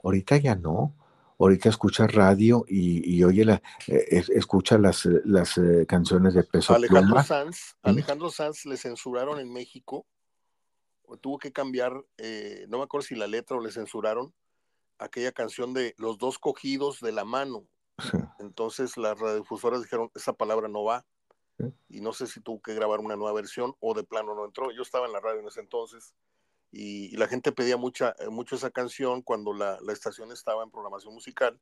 Ahorita ya no. Ahorita escucha radio y, oye, la, eh, escucha las, las eh, canciones de Peso Alejandro Sanz, Alejandro Sanz le censuraron en México, tuvo que cambiar, eh, no me acuerdo si la letra o le censuraron, aquella canción de Los dos cogidos de la mano. Entonces las radiofusoras dijeron, esa palabra no va. Y no sé si tuvo que grabar una nueva versión o de plano no entró. Yo estaba en la radio en ese entonces y, la gente pedía mucha, eh, mucho esa canción cuando la, la, estación estaba en programación musical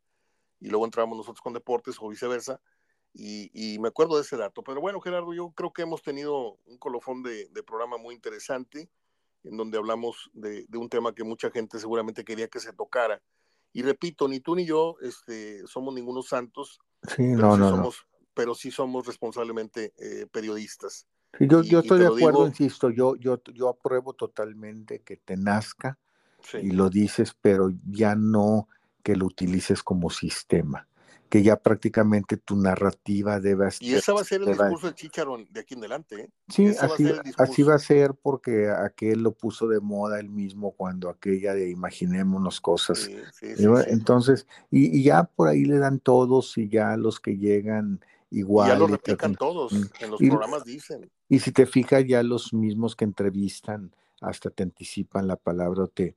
y luego entrábamos nosotros con deportes o viceversa. Y, y, me acuerdo de ese dato. Pero bueno, Gerardo, yo creo que hemos tenido un colofón de, de programa muy interesante en donde hablamos de, de, un tema que mucha gente seguramente quería que se tocara. Y repito, ni tú ni yo este, somos ningunos santos, sí, no, no, somos, pero sí somos responsablemente eh, periodistas yo, yo estoy de acuerdo, insisto, yo, yo, yo apruebo totalmente que te nazca y lo dices, pero ya no que lo utilices como sistema, que ya prácticamente tu narrativa debe ser. Y ese va a ser el discurso del Chicharo de aquí en adelante. ¿eh? Sí, así va, así va, a ser porque aquel lo puso de moda él mismo cuando aquella de imaginémonos cosas. Entonces, y, y, ya por ahí le dan todos y ya los que llegan igual. ya lo replican todos, mm, en los programas dicen. Y si te fijas, ya los mismos que entrevistan hasta te anticipan la palabra o te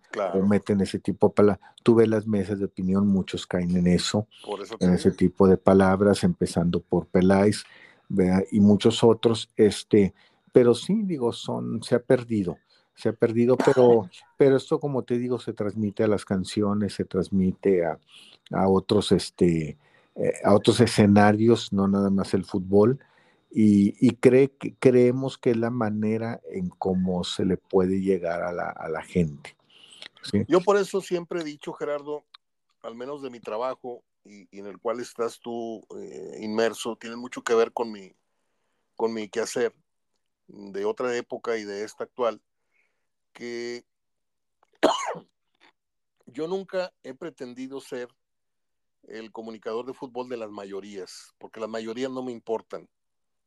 meten ese tipo de palabras. Tú ves las mesas de opinión, muchos caen en eso, en ese tipo de palabras, empezando por Peláez y muchos otros, este, pero sí, digo, son, se ha perdido, se ha perdido, pero, pero esto, como te digo, se transmite a las canciones, se transmite a, a otros, este, eh, a otros escenarios, no nada más el fútbol, y, cree, creemos que es la manera en cómo se le puede llegar a la, gente. Yo por eso siempre he dicho, Gerardo, al menos de mi trabajo y, en el cual estás tú eh, inmerso, tiene mucho que ver con mi, con mi quehacer de otra época y de esta actual, que yo nunca he pretendido ser el comunicador de fútbol de las mayorías, porque las mayorías no me importan,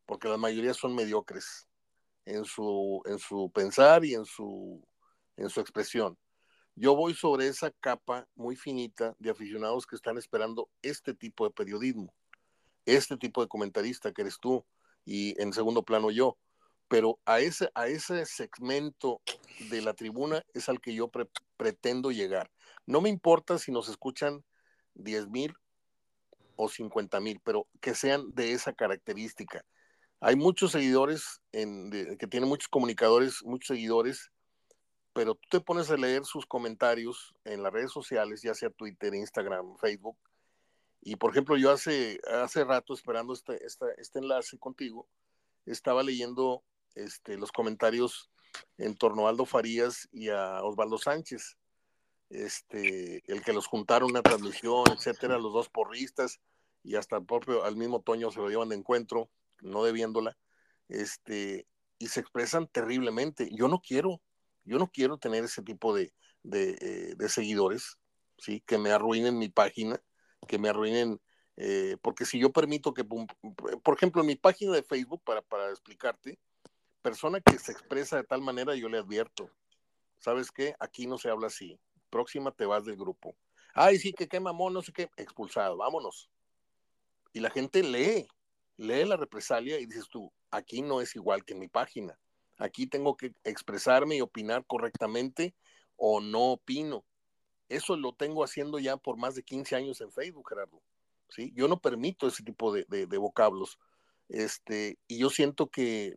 porque las mayorías son mediocres en su, en su pensar y en su, en su expresión. Yo voy sobre esa capa muy finita de aficionados que están esperando este tipo de periodismo, este tipo de comentarista que eres tú y en segundo plano yo. Pero a ese, a ese segmento de la tribuna es al que yo pretendo llegar. No me importa si nos escuchan 10 mil o 50 mil, pero que sean de esa característica. Hay muchos seguidores en, que tienen muchos comunicadores, muchos seguidores, pero tú te pones a leer sus comentarios en las redes sociales, ya sea Twitter, Instagram, Facebook, y por ejemplo, yo hace, hace rato, esperando este, este enlace contigo, estaba leyendo este, los comentarios en torno a Aldo Farías y a Osvaldo Sánchez este, el que los juntaron una transmisión, etcétera, los dos porristas y hasta el propio, al mismo Toño se lo llevan de encuentro, no debiéndola, este, y se expresan terriblemente. Yo no quiero, yo no quiero tener ese tipo de, de, eh, seguidores, ¿sí? Que me arruinen mi página, que me arruinen, eh, porque si yo permito que, por ejemplo, en mi página de Facebook, para, para explicarte, persona que se expresa de tal manera, yo le advierto, ¿sabes qué? Aquí no se habla así próxima te vas del grupo. Ay, sí, que qué mamón, no sé qué, expulsado, vámonos. Y la gente lee, lee la represalia y dices tú, aquí no es igual que en mi página. Aquí tengo que expresarme y opinar correctamente o no opino. Eso lo tengo haciendo ya por más de 15 años en Facebook, Gerardo. ¿sí? Yo no permito ese tipo de, de, vocablos. Este, y yo siento que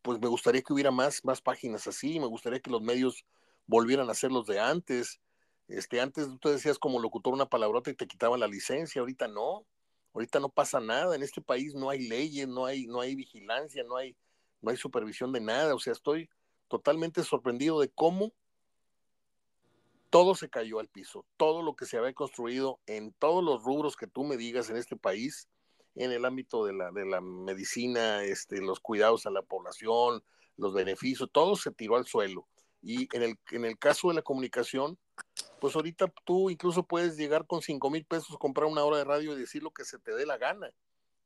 pues me gustaría que hubiera más, más páginas así, me gustaría que los medios volvieran a ser los de antes, este, antes tú decías como locutor una palabrota y te quitaban la licencia, ahorita no, ahorita no pasa nada, en este país no hay leyes, no hay, no hay vigilancia, no hay, no hay supervisión de nada, o sea, estoy totalmente sorprendido de cómo todo se cayó al piso, todo lo que se había construido en todos los rubros que tú me digas en este país, en el ámbito de la, de la medicina, este, los cuidados a la población, los beneficios, todo se tiró al suelo. Y en el, en el caso de la comunicación, pues ahorita tú incluso puedes llegar con cinco mil pesos, comprar una hora de radio y decir lo que se te dé la gana.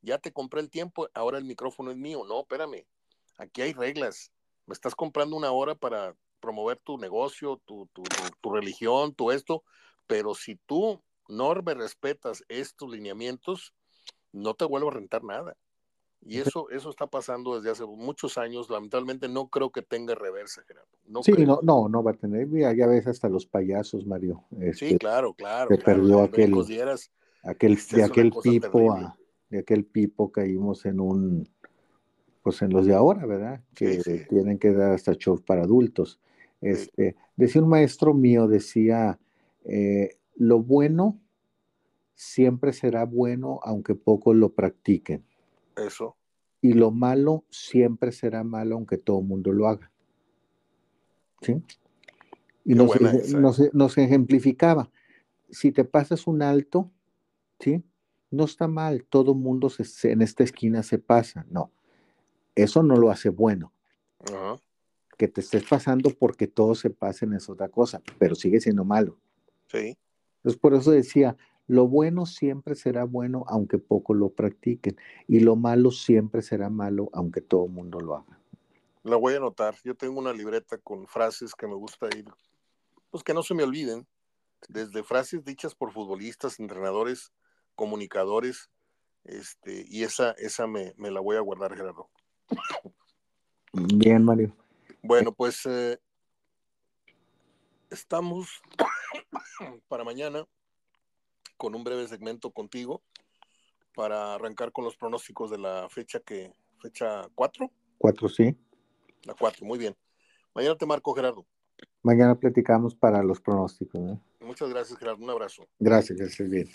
Ya te compré el tiempo, ahora el micrófono es mío. No, espérame. aquí hay reglas. Me estás comprando una hora para promover tu negocio, tu, tu, tu, religión, tu esto, pero si tú no me respetas estos lineamientos, no te vuelvo a rentar nada. Y eso, eso está pasando desde hace muchos años. Lamentablemente no creo que tenga reversa, Gerardo. No sí, no, no, no va a tener. Ya, ves hasta los payasos, Mario. sí, este, claro, claro. Se perdió aquel, aquel, de aquel pipo, de aquel pipo caímos en un, pues en los de ahora, ¿verdad? Que tienen que dar hasta show para adultos. Este, decía un maestro mío, decía, eh, lo bueno siempre será bueno aunque pocos lo practiquen. Eso. Y lo malo siempre será malo aunque todo el mundo lo haga. ¿Sí? Y nos, nos, ejemplificaba, si te pasas un alto, ¿sí? No está mal, todo mundo se, en esta esquina se pasa, no. Eso no lo hace bueno. Que te estés pasando porque todos se pasen es otra cosa, pero sigue siendo malo. Sí. Entonces, por eso decía, lo bueno siempre será bueno aunque poco lo practiquen y lo malo siempre será malo aunque todo el mundo lo haga. La voy a anotar. Yo tengo una libreta con frases que me gusta ir, pues que no se me olviden, desde frases dichas por futbolistas, entrenadores, comunicadores, este, y esa, esa me, la voy a guardar, Gerardo. Bien, Mario. Bueno, pues eh, estamos para mañana con un breve segmento contigo para arrancar con los pronósticos de la fecha que fecha 4. 4, sí. La 4, muy bien. Mañana te marco, Gerardo. Mañana platicamos para los pronósticos. Muchas gracias, Gerardo. Un abrazo. Gracias, que estés bien.